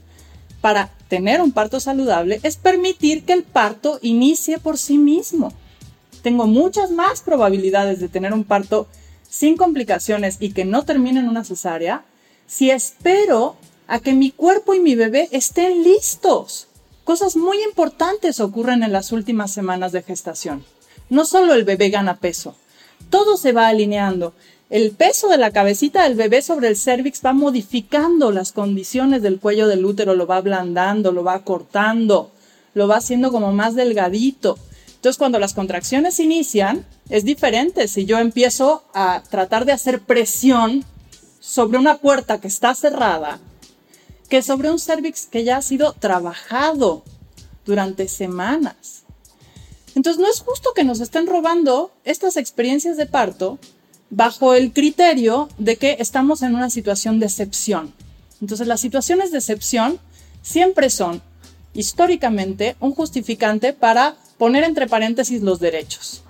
para tener un parto saludable es permitir que el parto inicie por sí mismo tengo muchas más probabilidades de tener un parto sin complicaciones y que no termine en una cesárea si espero a que mi cuerpo y mi bebé estén listos. Cosas muy importantes ocurren en las últimas semanas de gestación. No solo el bebé gana peso, todo se va alineando. El peso de la cabecita del bebé sobre el cervix va modificando las condiciones del cuello del útero, lo va ablandando, lo va cortando, lo va haciendo como más delgadito. Entonces, cuando las contracciones inician, es diferente si yo empiezo a tratar de hacer presión sobre una puerta que está cerrada que sobre un cervix que ya ha sido trabajado durante semanas. Entonces, no es justo que nos estén robando estas experiencias de parto bajo el criterio de que estamos en una situación de excepción. Entonces, las situaciones de excepción siempre son históricamente un justificante para poner entre paréntesis los derechos.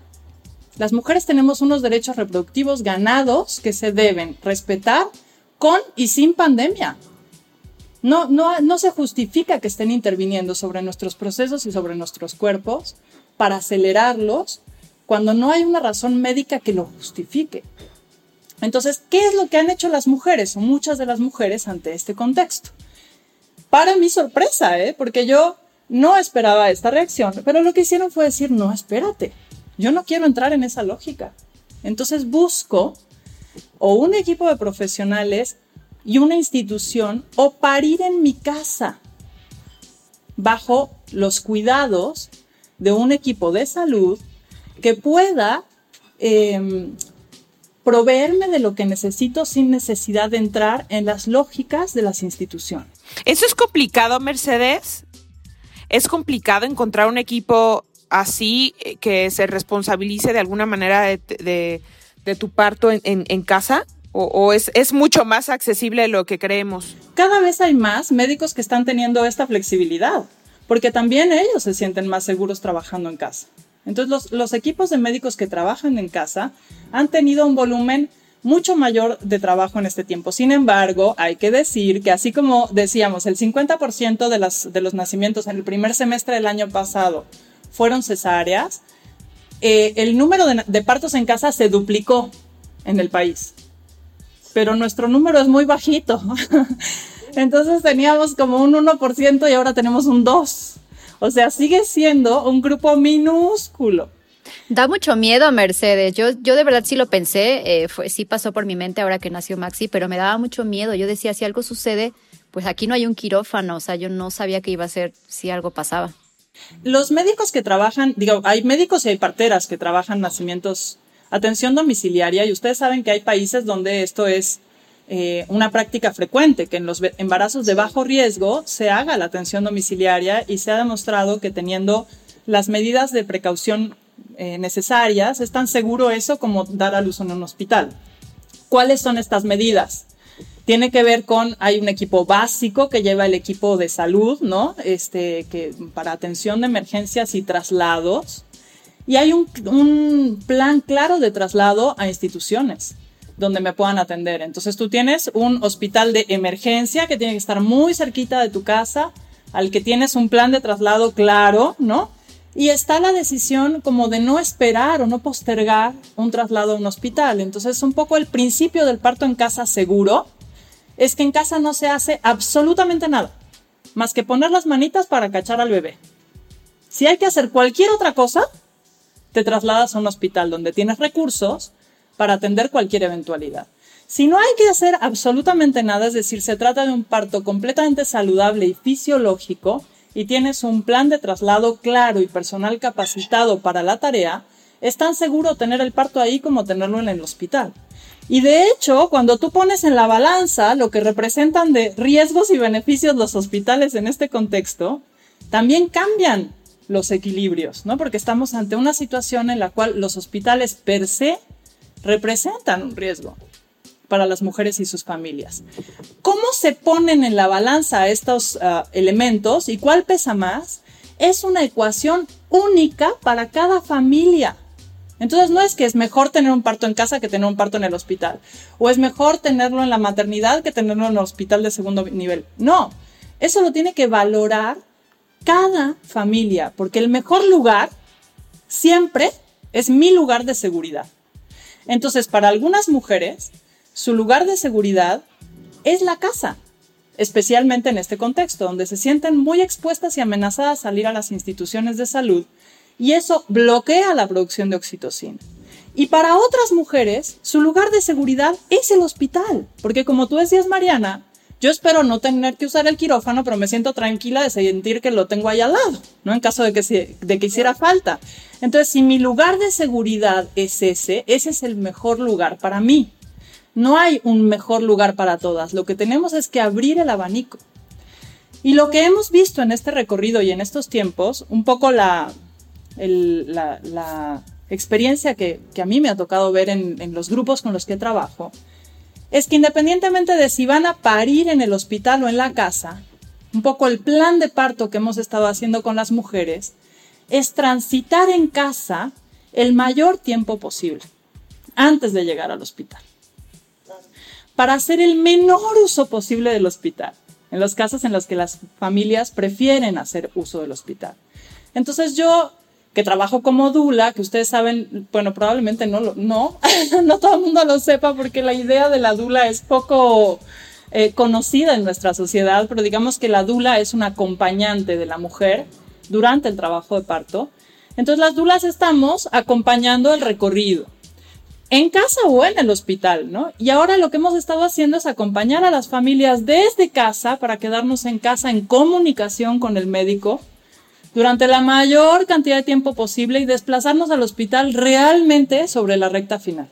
Las mujeres tenemos unos derechos reproductivos ganados que se deben respetar con y sin pandemia. No, no, se justifica que estén interviniendo sobre nuestros procesos y sobre nuestros cuerpos para acelerarlos cuando no hay una razón médica que lo justifique. Entonces, ¿qué es lo que han hecho las mujeres o muchas de las mujeres ante este contexto? Para mi sorpresa, ¿eh? porque yo no esperaba esta reacción, pero lo que hicieron fue decir, no, espérate, yo no quiero entrar en esa lógica. Entonces busco o un equipo de profesionales y una institución o parir en mi casa bajo los cuidados de un equipo de salud que pueda em, proveerme de lo que necesito sin necesidad de entrar en las lógicas de las instituciones. Eso es complicado, Mercedes es complicado encontrar un equipo así eh, que se responsabilice de alguna manera de, tu parto en, casa? ¿O, es, mucho más accesible de lo que creemos? Cada vez hay más médicos que están teniendo esta flexibilidad, porque también ellos se sienten más seguros trabajando en casa. Entonces los, equipos de médicos que trabajan en casa han tenido un volumen mucho mayor de trabajo en este tiempo. Sin embargo, hay que decir que así como decíamos, el 50% de, los nacimientos en el primer semestre del año pasado fueron cesáreas, eh, el número de partos en casa se duplicó en el país. Pero nuestro número es muy bajito. <laughs> Entonces teníamos como un 1% y ahora tenemos un 2%. O sea, sigue siendo un grupo minúsculo. Da mucho miedo, Mercedes. Yo, yo de verdad sí lo pensé, eh, fue, sí pasó por mi mente ahora que nació Maxi, pero me daba mucho miedo. Yo decía, si algo sucede, pues aquí no hay un quirófano, o sea, yo no sabía qué iba a ser si algo pasaba. Los médicos que trabajan, digo, hay médicos y hay parteras que trabajan nacimientos, atención domiciliaria, y ustedes saben que hay países donde esto es eh, una práctica frecuente, que en los embarazos de bajo riesgo se haga la atención domiciliaria y se ha demostrado que teniendo las medidas de precaución eh, necesarias, es tan seguro eso como dar a luz en un hospital. ¿Cuáles son estas medidas? Tiene que ver con, hay un equipo básico que lleva el equipo de salud, ¿no? Este, que para atención de emergencias y traslados. Y hay un, un plan claro de traslado a instituciones. donde me puedan atender. Entonces tú tienes un hospital de emergencia que tiene que estar muy cerquita de tu casa, al que tienes un plan de traslado claro, ¿no? Y está la decisión como de no esperar o no postergar un traslado a un hospital. Entonces, un poco el principio del parto en casa seguro es que en casa no se hace absolutamente nada, más que poner las manitas para cachar al bebé. Si hay que hacer cualquier otra cosa, te trasladas a un hospital donde tienes recursos para atender cualquier eventualidad. Si no hay que hacer absolutamente nada, es decir, se trata de un parto completamente saludable y fisiológico, y tienes un plan de traslado claro y personal capacitado para la tarea, es tan seguro tener el parto ahí como tenerlo en el hospital. Y de hecho, cuando tú pones en la balanza lo que representan de riesgos y beneficios los hospitales en este contexto, también cambian los equilibrios, ¿no? Porque estamos ante una situación en la cual los hospitales per se representan un riesgo para las mujeres y sus familias. ¿Cómo se ponen en la balanza estos ah, elementos y cuál pesa más? Es una ecuación única para cada familia. Entonces no es que es mejor tener un parto en casa que tener un parto en el hospital, o es mejor tenerlo en la maternidad que tenerlo en el hospital de segundo nivel. No, eso lo tiene que valorar cada familia, porque el mejor lugar siempre es mi lugar de seguridad. Entonces, para algunas mujeres, su lugar de seguridad es la casa, especialmente en este contexto, donde se sienten muy expuestas y amenazadas a salir a las instituciones de salud, y eso bloquea la producción de oxitocina. Y para otras mujeres, su lugar de seguridad es el hospital, porque como tú decías, Mariana, yo espero no tener que usar el quirófano, pero me siento tranquila de sentir que lo tengo ahí al lado, ¿no? En caso de que, de que hiciera falta. Entonces, si mi lugar de seguridad es ese, ese es el mejor lugar para mí. No hay un mejor lugar para todas. Lo que tenemos es que abrir el abanico. Y lo que hemos visto en este recorrido y en estos tiempos, un poco la, experiencia que, a mí me ha tocado ver en los grupos con los que trabajo, es que independientemente de si van a parir en el hospital o en la casa, un poco el plan de parto que hemos estado haciendo con las mujeres es transitar en casa el mayor tiempo posible antes de llegar al hospital para hacer el menor uso posible del hospital, en los casos en los que las familias prefieren hacer uso del hospital. Entonces yo, que trabajo como dula, que ustedes saben, bueno, probablemente no, no, <laughs> no todo el mundo lo sepa porque la idea de la dula es poco eh, conocida en nuestra sociedad, pero digamos que la dula es un acompañante de la mujer durante el trabajo de parto. Entonces las dulas estamos acompañando el recorrido en casa o en el hospital, ¿no? Y ahora lo que hemos estado haciendo es acompañar a las familias desde casa para quedarnos en casa en comunicación con el médico durante la mayor cantidad de tiempo posible y desplazarnos al hospital realmente sobre la recta final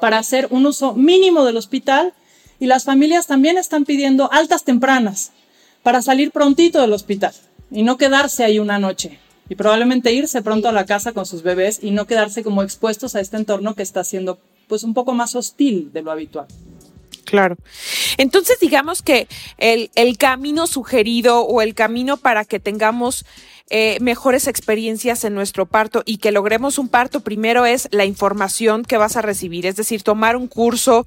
para hacer un uso mínimo del hospital y las familias también están pidiendo altas tempranas para salir prontito del hospital y no quedarse ahí una noche y probablemente irse pronto a la casa con sus bebés y no quedarse como expuestos a este entorno que está siendo pues un poco más hostil de lo habitual. Claro. Entonces, digamos que el, el camino sugerido o el camino para que tengamos eh, mejores experiencias en nuestro parto y que logremos un parto, primero es la información que vas a recibir, es decir, tomar un curso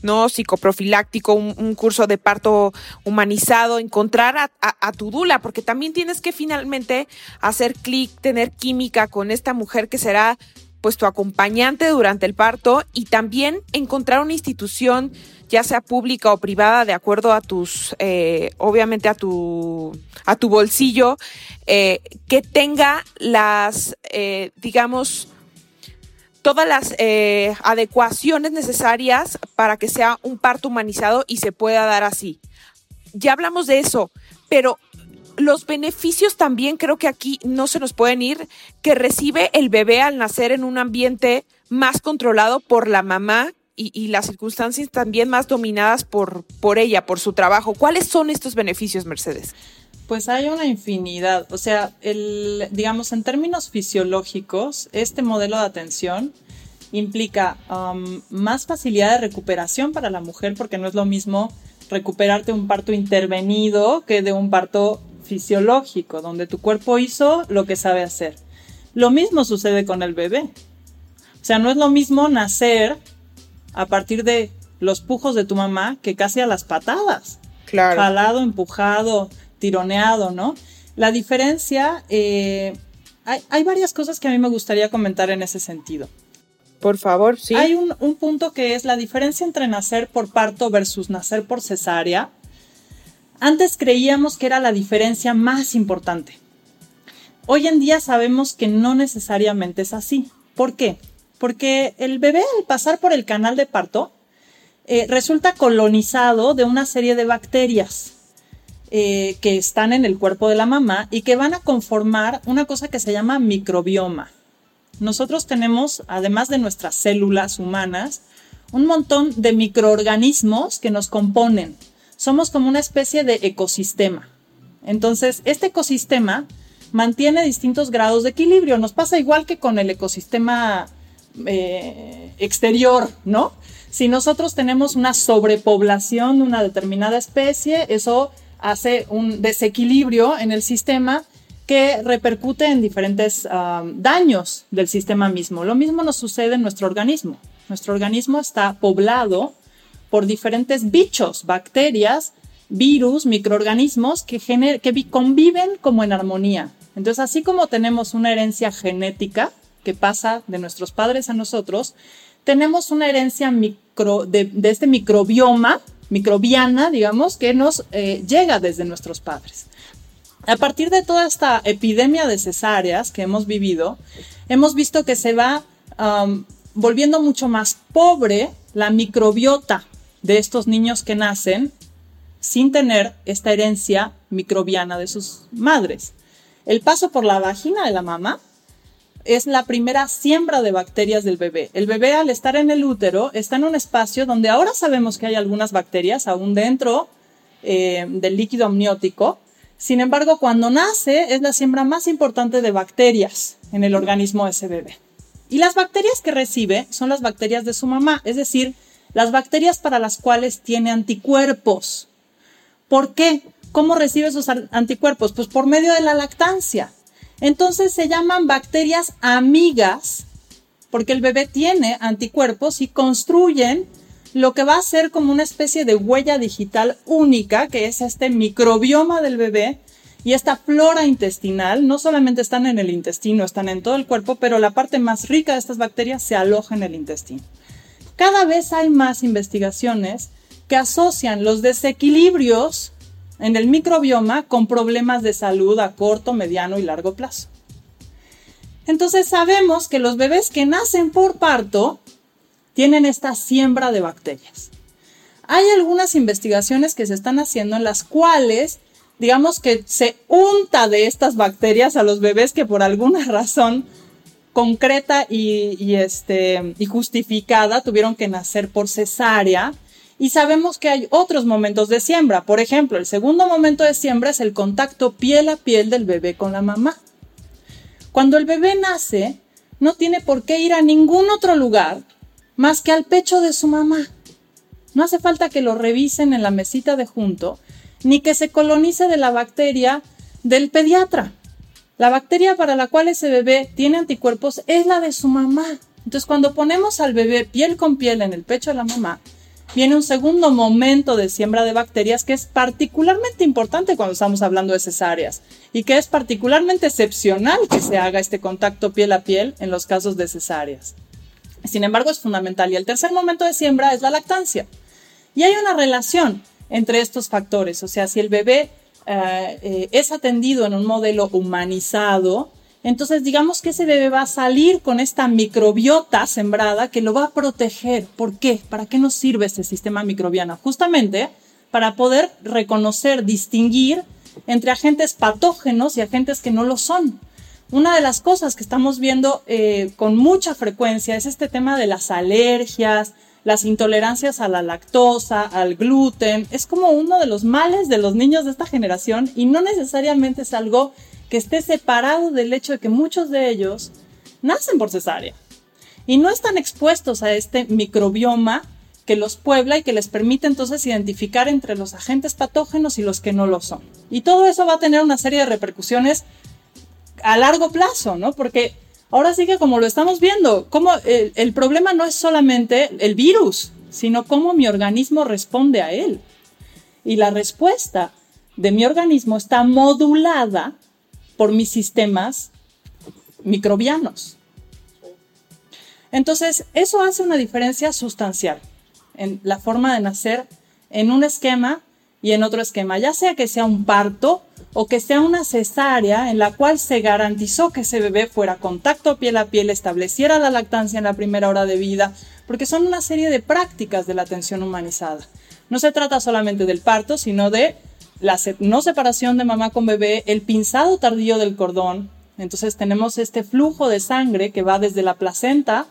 no psicoprofiláctico, un, curso de parto humanizado, encontrar a, a, tu dula, porque también tienes que finalmente hacer clic, tener química con esta mujer que será pues tu acompañante durante el parto y también encontrar una institución ya sea pública o privada, de acuerdo a tus, eh, obviamente a tu, a tu bolsillo, eh, que tenga las, eh, digamos, todas las adecuaciones necesarias para que sea un parto humanizado y se pueda dar así. Ya hablamos de eso, pero los beneficios también creo que aquí no se nos pueden ir, que recibe el bebé al nacer en un ambiente más controlado por la mamá y, las circunstancias también más dominadas por, por ella, por su trabajo. ¿Cuáles son estos beneficios, Mercedes? Pues hay una infinidad. O sea, el, digamos, en términos fisiológicos, este modelo de atención implica um, más facilidad de recuperación para la mujer porque no es lo mismo recuperarte un parto intervenido que de un parto fisiológico, donde tu cuerpo hizo lo que sabe hacer. Lo mismo sucede con el bebé. O sea, no es lo mismo nacer a partir de los pujos de tu mamá que casi a las patadas. Claro. Jalado, empujado, tironeado, ¿no? La diferencia, eh, hay, hay, varias cosas que a mí me gustaría comentar en ese sentido. Por favor, sí. Hay un, un punto que es la diferencia entre nacer por parto versus nacer por cesárea. Antes creíamos que era la diferencia más importante. Hoy en día sabemos que no necesariamente es así. ¿Por qué? Porque el bebé al pasar por el canal de parto eh, resulta colonizado de una serie de bacterias eh, que están en el cuerpo de la mamá y que van a conformar una cosa que se llama microbioma. Nosotros tenemos, además de nuestras células humanas, un montón de microorganismos que nos componen. Somos como una especie de ecosistema. Entonces, este ecosistema mantiene distintos grados de equilibrio. Nos pasa igual que con el ecosistema eh, exterior, ¿no? Si nosotros tenemos una sobrepoblación de una determinada especie, eso hace un desequilibrio en el sistema que repercute en diferentes um, daños del sistema mismo. Lo mismo nos sucede en nuestro organismo. Nuestro organismo está poblado por diferentes bichos, bacterias, virus, microorganismos que, que conviven como en armonía. Entonces, así como tenemos una herencia genética que pasa de nuestros padres a nosotros, tenemos una herencia micro, de, este microbioma, microbiana, digamos, que nos eh, llega desde nuestros padres. A partir de toda esta epidemia de cesáreas que hemos vivido, hemos visto que se va volviendo mucho más pobre la microbiota de estos niños que nacen sin tener esta herencia microbiana de sus madres. El paso por la vagina de la mamá es la primera siembra de bacterias del bebé. El bebé al estar en el útero está en un espacio donde ahora sabemos que hay algunas bacterias aún dentro eh, del líquido amniótico. Sin embargo, cuando nace es la siembra más importante de bacterias en el organismo de ese bebé. Y las bacterias que recibe son las bacterias de su mamá, es decir, las bacterias para las cuales tiene anticuerpos. ¿Por qué? ¿Cómo recibe esos anticuerpos? Pues por medio de la lactancia. Entonces se llaman bacterias amigas porque el bebé tiene anticuerpos y construyen lo que va a ser como una especie de huella digital única, que es este microbioma del bebé y esta flora intestinal. No solamente están en el intestino, están en todo el cuerpo, pero la parte más rica de estas bacterias se aloja en el intestino. Cada vez hay más investigaciones que asocian los desequilibrios en el microbioma con problemas de salud a corto, mediano y largo plazo. Entonces sabemos que los bebés que nacen por parto tienen esta siembra de bacterias. Hay algunas investigaciones que se están haciendo en las cuales, digamos que se unta de estas bacterias a los bebés que por alguna <laughs> razón concreta y, este, y justificada tuvieron que nacer por cesárea y sabemos que hay otros momentos de siembra. Por ejemplo, el segundo momento de siembra es el contacto piel a piel del bebé con la mamá. Cuando el bebé nace, no tiene por qué ir a ningún otro lugar más que al pecho de su mamá. No hace falta que lo revisen en la mesita de junto, ni que se colonice de la bacteria del pediatra. La bacteria para la cual ese bebé tiene anticuerpos es la de su mamá. Entonces, cuando ponemos al bebé piel con piel en el pecho de la mamá, viene un segundo momento de siembra de bacterias que es particularmente importante cuando estamos hablando de cesáreas y que es particularmente excepcional que se haga este contacto piel a piel en los casos de cesáreas. Sin embargo, es fundamental. Y el tercer momento de siembra es la lactancia. Y hay una relación entre estos factores. O sea, si el bebé eh, eh, es atendido en un modelo humanizado, entonces, digamos que ese bebé va a salir con esta microbiota sembrada que lo va a proteger. ¿Por qué? ¿Para qué nos sirve este sistema microbiano? Justamente para poder reconocer, distinguir entre agentes patógenos y agentes que no lo son. Una de las cosas que estamos viendo eh, con mucha frecuencia es este tema de las alergias, las intolerancias a la lactosa, al gluten. Es como uno de los males de los niños de esta generación y no necesariamente es algo que esté separado del hecho de que muchos de ellos nacen por cesárea y no están expuestos a este microbioma que los puebla y que les permite entonces identificar entre los agentes patógenos y los que no lo son. Y todo eso va a tener una serie de repercusiones a largo plazo, ¿no? Porque Ahora sí que como lo estamos viendo, como el, el problema no es solamente el virus, sino cómo mi organismo responde a él. Y la respuesta de mi organismo está modulada por mis sistemas microbianos. Entonces, eso hace una diferencia sustancial en la forma de nacer en un esquema y en otro esquema, ya sea que sea un parto o que sea una cesárea en la cual se garantizó que ese bebé fuera contacto piel a piel, estableciera la lactancia en la primera hora de vida, porque son una serie de prácticas de la atención humanizada. No se trata solamente del parto, sino de la no separación de mamá con bebé, el pinzado tardío del cordón. Entonces tenemos este flujo de sangre que va desde la placenta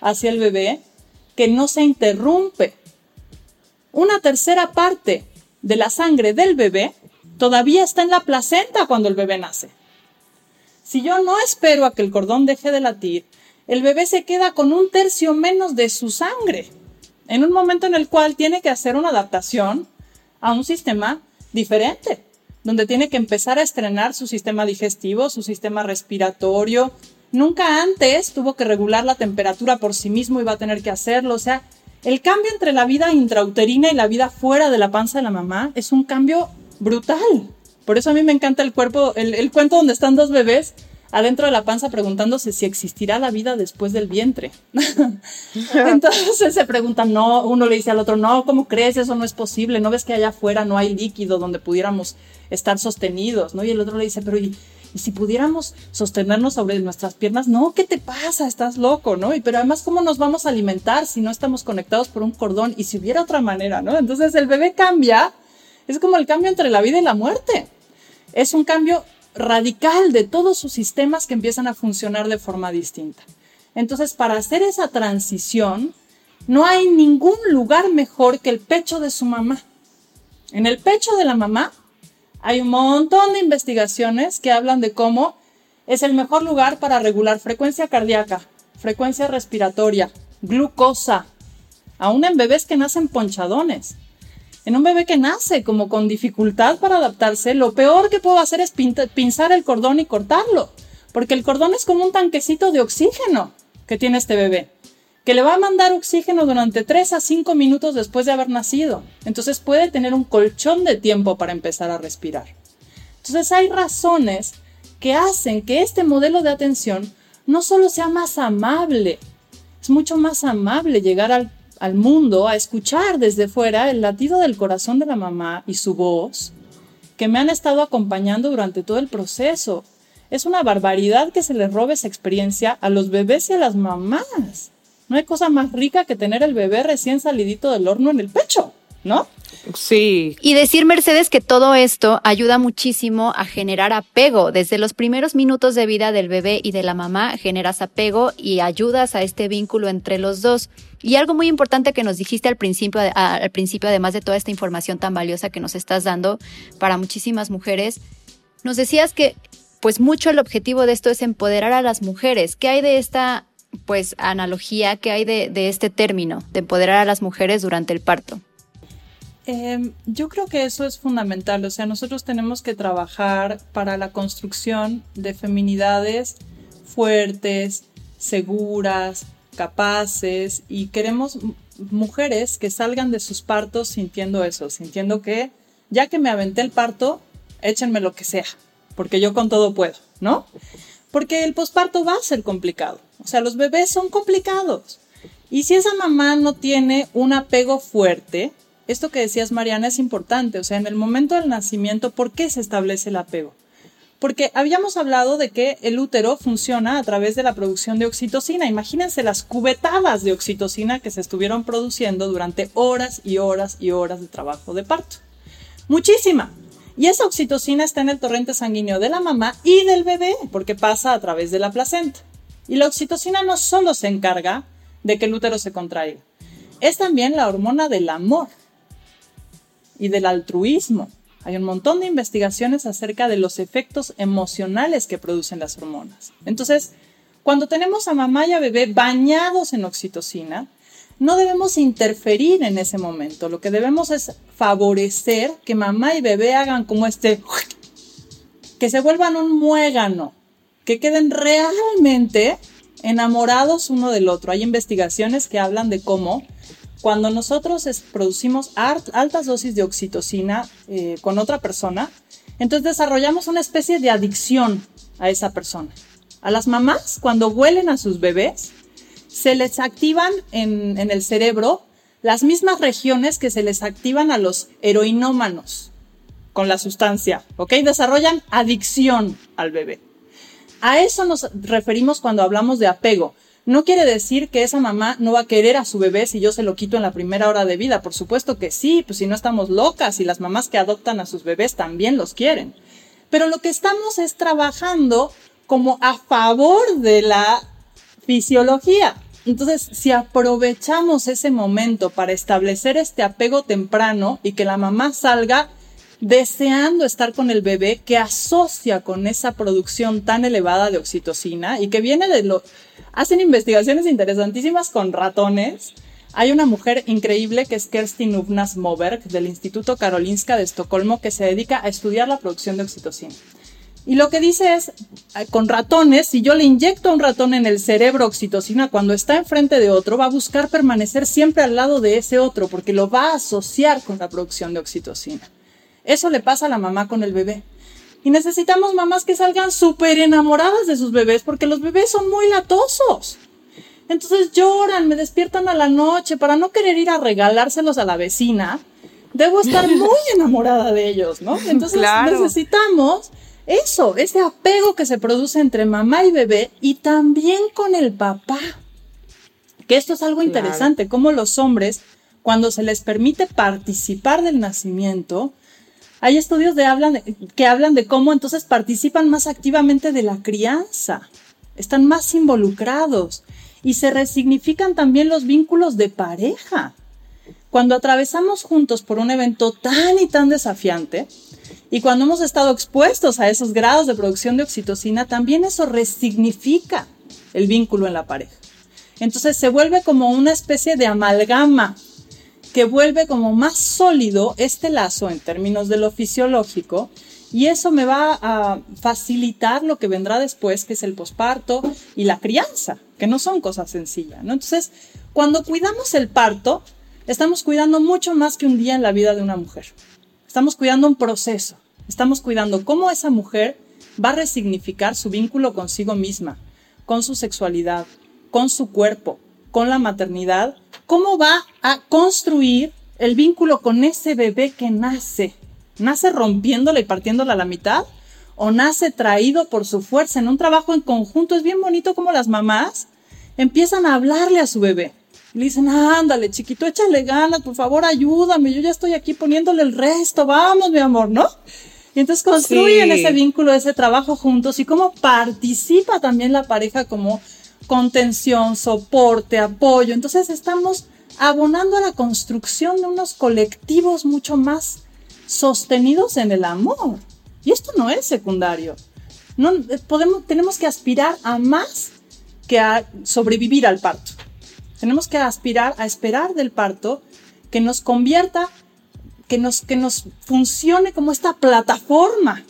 hacia el bebé, que no se interrumpe. Una tercera parte de la sangre del bebé todavía está en la placenta cuando el bebé nace. Si yo no espero a que el cordón deje de latir, el bebé se queda con un tercio menos de su sangre, en un momento en el cual tiene que hacer una adaptación a un sistema diferente, donde tiene que empezar a estrenar su sistema digestivo, su sistema respiratorio. Nunca antes tuvo que regular la temperatura por sí mismo y va a tener que hacerlo. O sea, el cambio entre la vida intrauterina y la vida fuera de la panza de la mamá es un cambio brutal. Por eso a mí me encanta el cuerpo, el, cuento donde están dos bebés adentro de la panza preguntándose si existirá la vida después del vientre. <laughs> Entonces se preguntan, no, uno le dice al otro, no, ¿cómo crees? Eso no es posible, ¿no ves que allá afuera no hay líquido donde pudiéramos estar sostenidos? ¿no? Y el otro le dice, pero ¿y, si pudiéramos sostenernos sobre nuestras piernas? No, ¿qué te pasa? Estás loco, ¿no? Y pero además, ¿cómo nos vamos a alimentar si no estamos conectados por un cordón? Y si hubiera otra manera, ¿no? Entonces el bebé cambia, es como el cambio entre la vida y la muerte. Es un cambio radical de todos sus sistemas que empiezan a funcionar de forma distinta. Entonces, para hacer esa transición, no hay ningún lugar mejor que el pecho de su mamá. En el pecho de la mamá hay un montón de investigaciones que hablan de cómo es el mejor lugar para regular frecuencia cardíaca, frecuencia respiratoria, glucosa, aún en bebés que nacen ponchadones. En un bebé que nace como con dificultad para adaptarse, lo peor que puedo hacer es pinzar el cordón y cortarlo, porque el cordón es como un tanquecito de oxígeno que tiene este bebé, que le va a mandar oxígeno durante 3 a 5 minutos después de haber nacido. Entonces puede tener un colchón de tiempo para empezar a respirar. Entonces hay razones que hacen que este modelo de atención no solo sea más amable, es mucho más amable llegar al al mundo a escuchar desde fuera el latido del corazón de la mamá y su voz, que me han estado acompañando durante todo el proceso. Es una barbaridad que se les robe esa experiencia a los bebés y a las mamás. No hay cosa más rica que tener el bebé recién salidito del horno en el pecho, ¿no? Sí. Y decir, Mercedes, que todo esto ayuda muchísimo a generar apego. Desde los primeros minutos de vida del bebé y de la mamá generas apego y ayudas a este vínculo entre los dos. Y algo muy importante que nos dijiste al principio, al principio, además de toda esta información tan valiosa que nos estás dando para muchísimas mujeres, nos decías que pues mucho el objetivo de esto es empoderar a las mujeres. ¿Qué hay de esta pues analogía, qué hay de, de este término, de empoderar a las mujeres durante el parto? Em, yo creo que eso es fundamental, o sea, nosotros tenemos que trabajar para la construcción de feminidades fuertes, seguras, capaces y queremos mujeres que salgan de sus partos sintiendo eso, sintiendo que ya que me aventé el parto, échenme lo que sea, porque yo con todo puedo, ¿no? Porque el posparto va a ser complicado, o sea, los bebés son complicados. Y si esa mamá no tiene un apego fuerte, esto que decías, Mariana, es importante. O sea, en el momento del nacimiento, ¿por qué se establece el apego? Porque habíamos hablado de que el útero funciona a través de la producción de oxitocina. Imagínense las cubetadas de oxitocina que se estuvieron produciendo durante horas y horas y horas de trabajo de parto. Muchísima. Y esa oxitocina está en el torrente sanguíneo de la mamá y del bebé, porque pasa a través de la placenta. Y la oxitocina no solo se encarga de que el útero se contraiga, es también la hormona del amor y del altruismo. Hay un montón de investigaciones acerca de los efectos emocionales que producen las hormonas. Entonces, cuando tenemos a mamá y a bebé bañados en oxitocina, no debemos interferir en ese momento. Lo que debemos es favorecer que mamá y bebé hagan como este, que se vuelvan un muégano, que queden realmente enamorados uno del otro. Hay investigaciones que hablan de cómo cuando nosotros producimos altas dosis de oxitocina eh, con otra persona, entonces desarrollamos una especie de adicción a esa persona. A las mamás, cuando huelen a sus bebés, se les activan en, el cerebro las mismas regiones que se les activan a los heroinómanos con la sustancia, ¿ok? Desarrollan adicción al bebé. A eso nos referimos cuando hablamos de apego. No quiere decir que esa mamá no va a querer a su bebé si yo se lo quito en la primera hora de vida. Por supuesto que sí, pues si no estamos locas y las mamás que adoptan a sus bebés también los quieren. Pero lo que estamos es trabajando como a favor de la fisiología. Entonces, si aprovechamos ese momento para establecer este apego temprano y que la mamá salga deseando estar con el bebé que asocia con esa producción tan elevada de oxitocina y que viene de lo... Hacen investigaciones interesantísimas con ratones. Hay una mujer increíble que es Kerstin Uvnas Moberg del Instituto Karolinska de Estocolmo que se dedica a estudiar la producción de oxitocina. Y lo que dice es, eh, con ratones, si yo le inyecto a un ratón en el cerebro oxitocina cuando está enfrente de otro, va a buscar permanecer siempre al lado de ese otro porque lo va a asociar con la producción de oxitocina. Eso le pasa a la mamá con el bebé. Y necesitamos mamás que salgan súper enamoradas de sus bebés porque los bebés son muy latosos. Entonces lloran, me despiertan a la noche para no querer ir a regalárselos a la vecina. Debo estar <laughs> muy enamorada de ellos, ¿no? Entonces necesitamos eso, ese apego que se produce entre mamá y bebé y también con el papá. Que esto es algo interesante, como los hombres, cuando se les permite participar del nacimiento, hay estudios que hablan de cómo entonces participan más activamente de la crianza, están más involucrados y se resignifican también los vínculos de pareja. Cuando atravesamos juntos por un evento tan y tan desafiante, y cuando hemos estado expuestos a esos grados de producción de oxitocina, también eso resignifica el vínculo en la pareja. Entonces se vuelve como una especie de amalgama que vuelve como más sólido este lazo en términos de lo fisiológico y eso me va a facilitar lo que vendrá después, que es el posparto y la crianza, que no son cosas sencillas, ¿no? Entonces, cuando cuidamos el parto, estamos cuidando mucho más que un día en la vida de una mujer. Estamos cuidando un proceso. Estamos cuidando cómo esa mujer va a resignificar su vínculo consigo misma, con su sexualidad, con su cuerpo, con la maternidad cómo va a construir el vínculo con ese bebé que nace. ¿Nace rompiéndola y partiéndola a la mitad? ¿O nace traído por su fuerza en un trabajo en conjunto? Es bien bonito como las mamás empiezan a hablarle a su bebé. Le dicen, ándale, chiquito, échale ganas, por favor, ayúdame, yo ya estoy aquí poniéndole el resto, vamos, mi amor, ¿no? Y entonces construyen ese vínculo, ese trabajo juntos y cómo participa también la pareja como contención, soporte, apoyo. Entonces estamos abonando a la construcción de unos colectivos mucho más sostenidos en el amor. Y esto no es secundario. No, eh, podemos, tenemos que aspirar a más que a sobrevivir al parto. Tenemos que aspirar a esperar del parto que nos convierta, que nos, que nos funcione como esta plataforma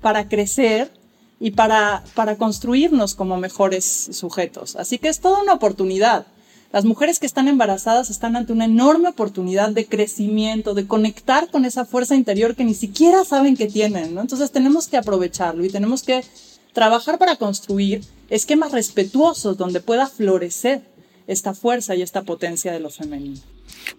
para crecer y para, para construirnos como mejores sujetos. Así que es toda una oportunidad. Las mujeres que están embarazadas están ante una enorme oportunidad de crecimiento, de conectar con esa fuerza interior que ni siquiera saben que tienen. Entonces tenemos que aprovecharlo y tenemos que trabajar para construir esquemas respetuosos donde pueda florecer esta fuerza y esta potencia de lo femenino.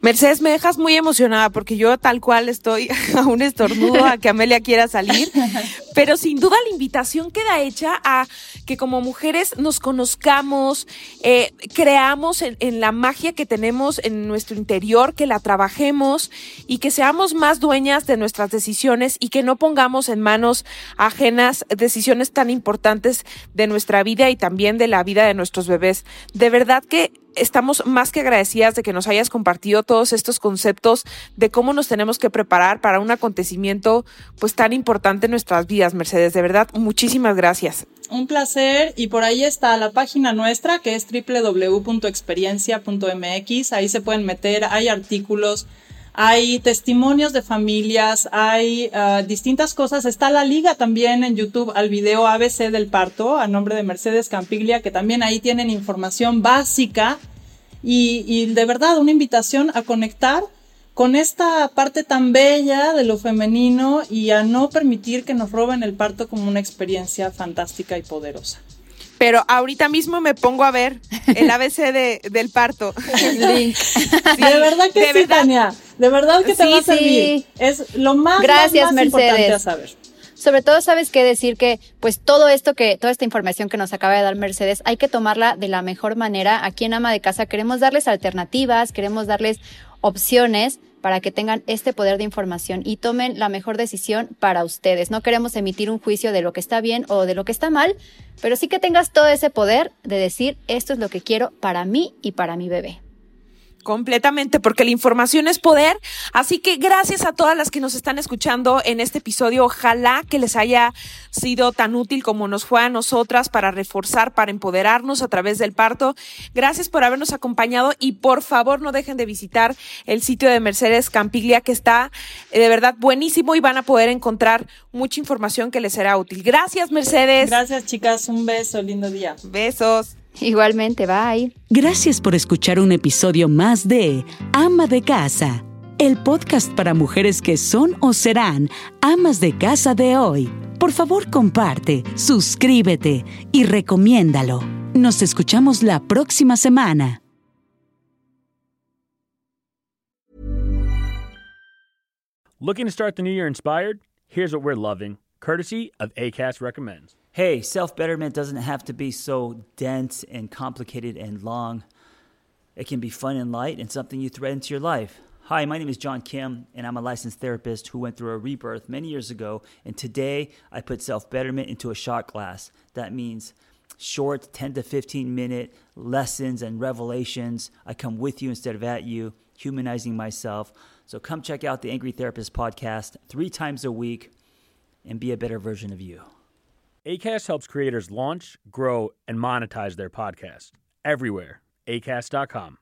Mercedes, me dejas muy emocionada porque yo tal cual estoy <laughs> a un estornudo a que Amelia quiera salir, <laughs> pero sin duda la invitación queda hecha a que como mujeres nos conozcamos, eh, creamos en, en, la magia que tenemos en nuestro interior, que la trabajemos y que seamos más dueñas de nuestras decisiones y que no pongamos en manos ajenas decisiones tan importantes de nuestra vida y también de la vida de nuestros bebés. De verdad que estamos más que agradecidas de que nos hayas compartido todos estos conceptos de cómo nos tenemos que preparar para un acontecimiento pues tan importante en nuestras vidas, Mercedes. De verdad, muchísimas gracias. Un placer y por ahí está la página nuestra que es www.experiencia.mx. Ahí se pueden meter, hay artículos, hay testimonios de familias, hay uh, distintas cosas. Está la liga también en YouTube al video ABC del parto a nombre de Mercedes Campiglia, que también ahí tienen información básica y, y de verdad una invitación a conectar con esta parte tan bella de lo femenino y a no permitir que nos roben el parto como una experiencia fantástica y poderosa pero ahorita mismo me pongo a ver el ABC de, del parto. <laughs> de verdad que sí, Tania. De verdad que te va a servir. Es lo más, Gracias, más, importante a saber. Sobre todo sabes qué decir que pues todo esto que toda esta información que nos acaba de dar Mercedes hay que tomarla de la mejor manera. Aquí en Ama de Casa queremos darles alternativas, queremos darles opciones para que tengan este poder de información y tomen la mejor decisión para ustedes. No queremos emitir un juicio de lo que está bien o de lo que está mal, pero sí que tengas todo ese poder de decir esto es lo que quiero para mí y para mi bebé. Completamente, porque la información es poder. Así que gracias a todas las que nos están escuchando en este episodio. Ojalá que les haya sido tan útil como nos fue a nosotras para reforzar, para empoderarnos a través del parto. Gracias por habernos acompañado y por favor no dejen de visitar el sitio de Mercedes Campiglia que está eh, de verdad buenísimo y van a poder encontrar mucha información que les será útil. Gracias, Mercedes. Gracias, chicas. Un beso. Lindo día. Besos. <laughs> Igualmente, bye. Gracias por escuchar un episodio más de Ama de Casa, el podcast para mujeres que son o serán amas de casa de hoy. Por favor, comparte, suscríbete y recomiéndalo. Nos escuchamos la próxima semana. Looking to start the new year inspired? Here's what we're loving, courtesy of ACAST Recommends. Hey, self betterment doesn't have to be so dense and complicated and long. It can be fun and light and something you thread into your life. Hi, my name is John Kim, and I'm a licensed therapist who went through a rebirth many years ago. And today I put self betterment into a shot glass. That means short 10 to 15 minute lessons and revelations. I come with you instead of at you, humanizing myself. So come check out the Angry Therapist podcast three times a week and be a better version of you. ACAST helps creators launch, grow, and monetize their podcasts everywhere. ACAST.com.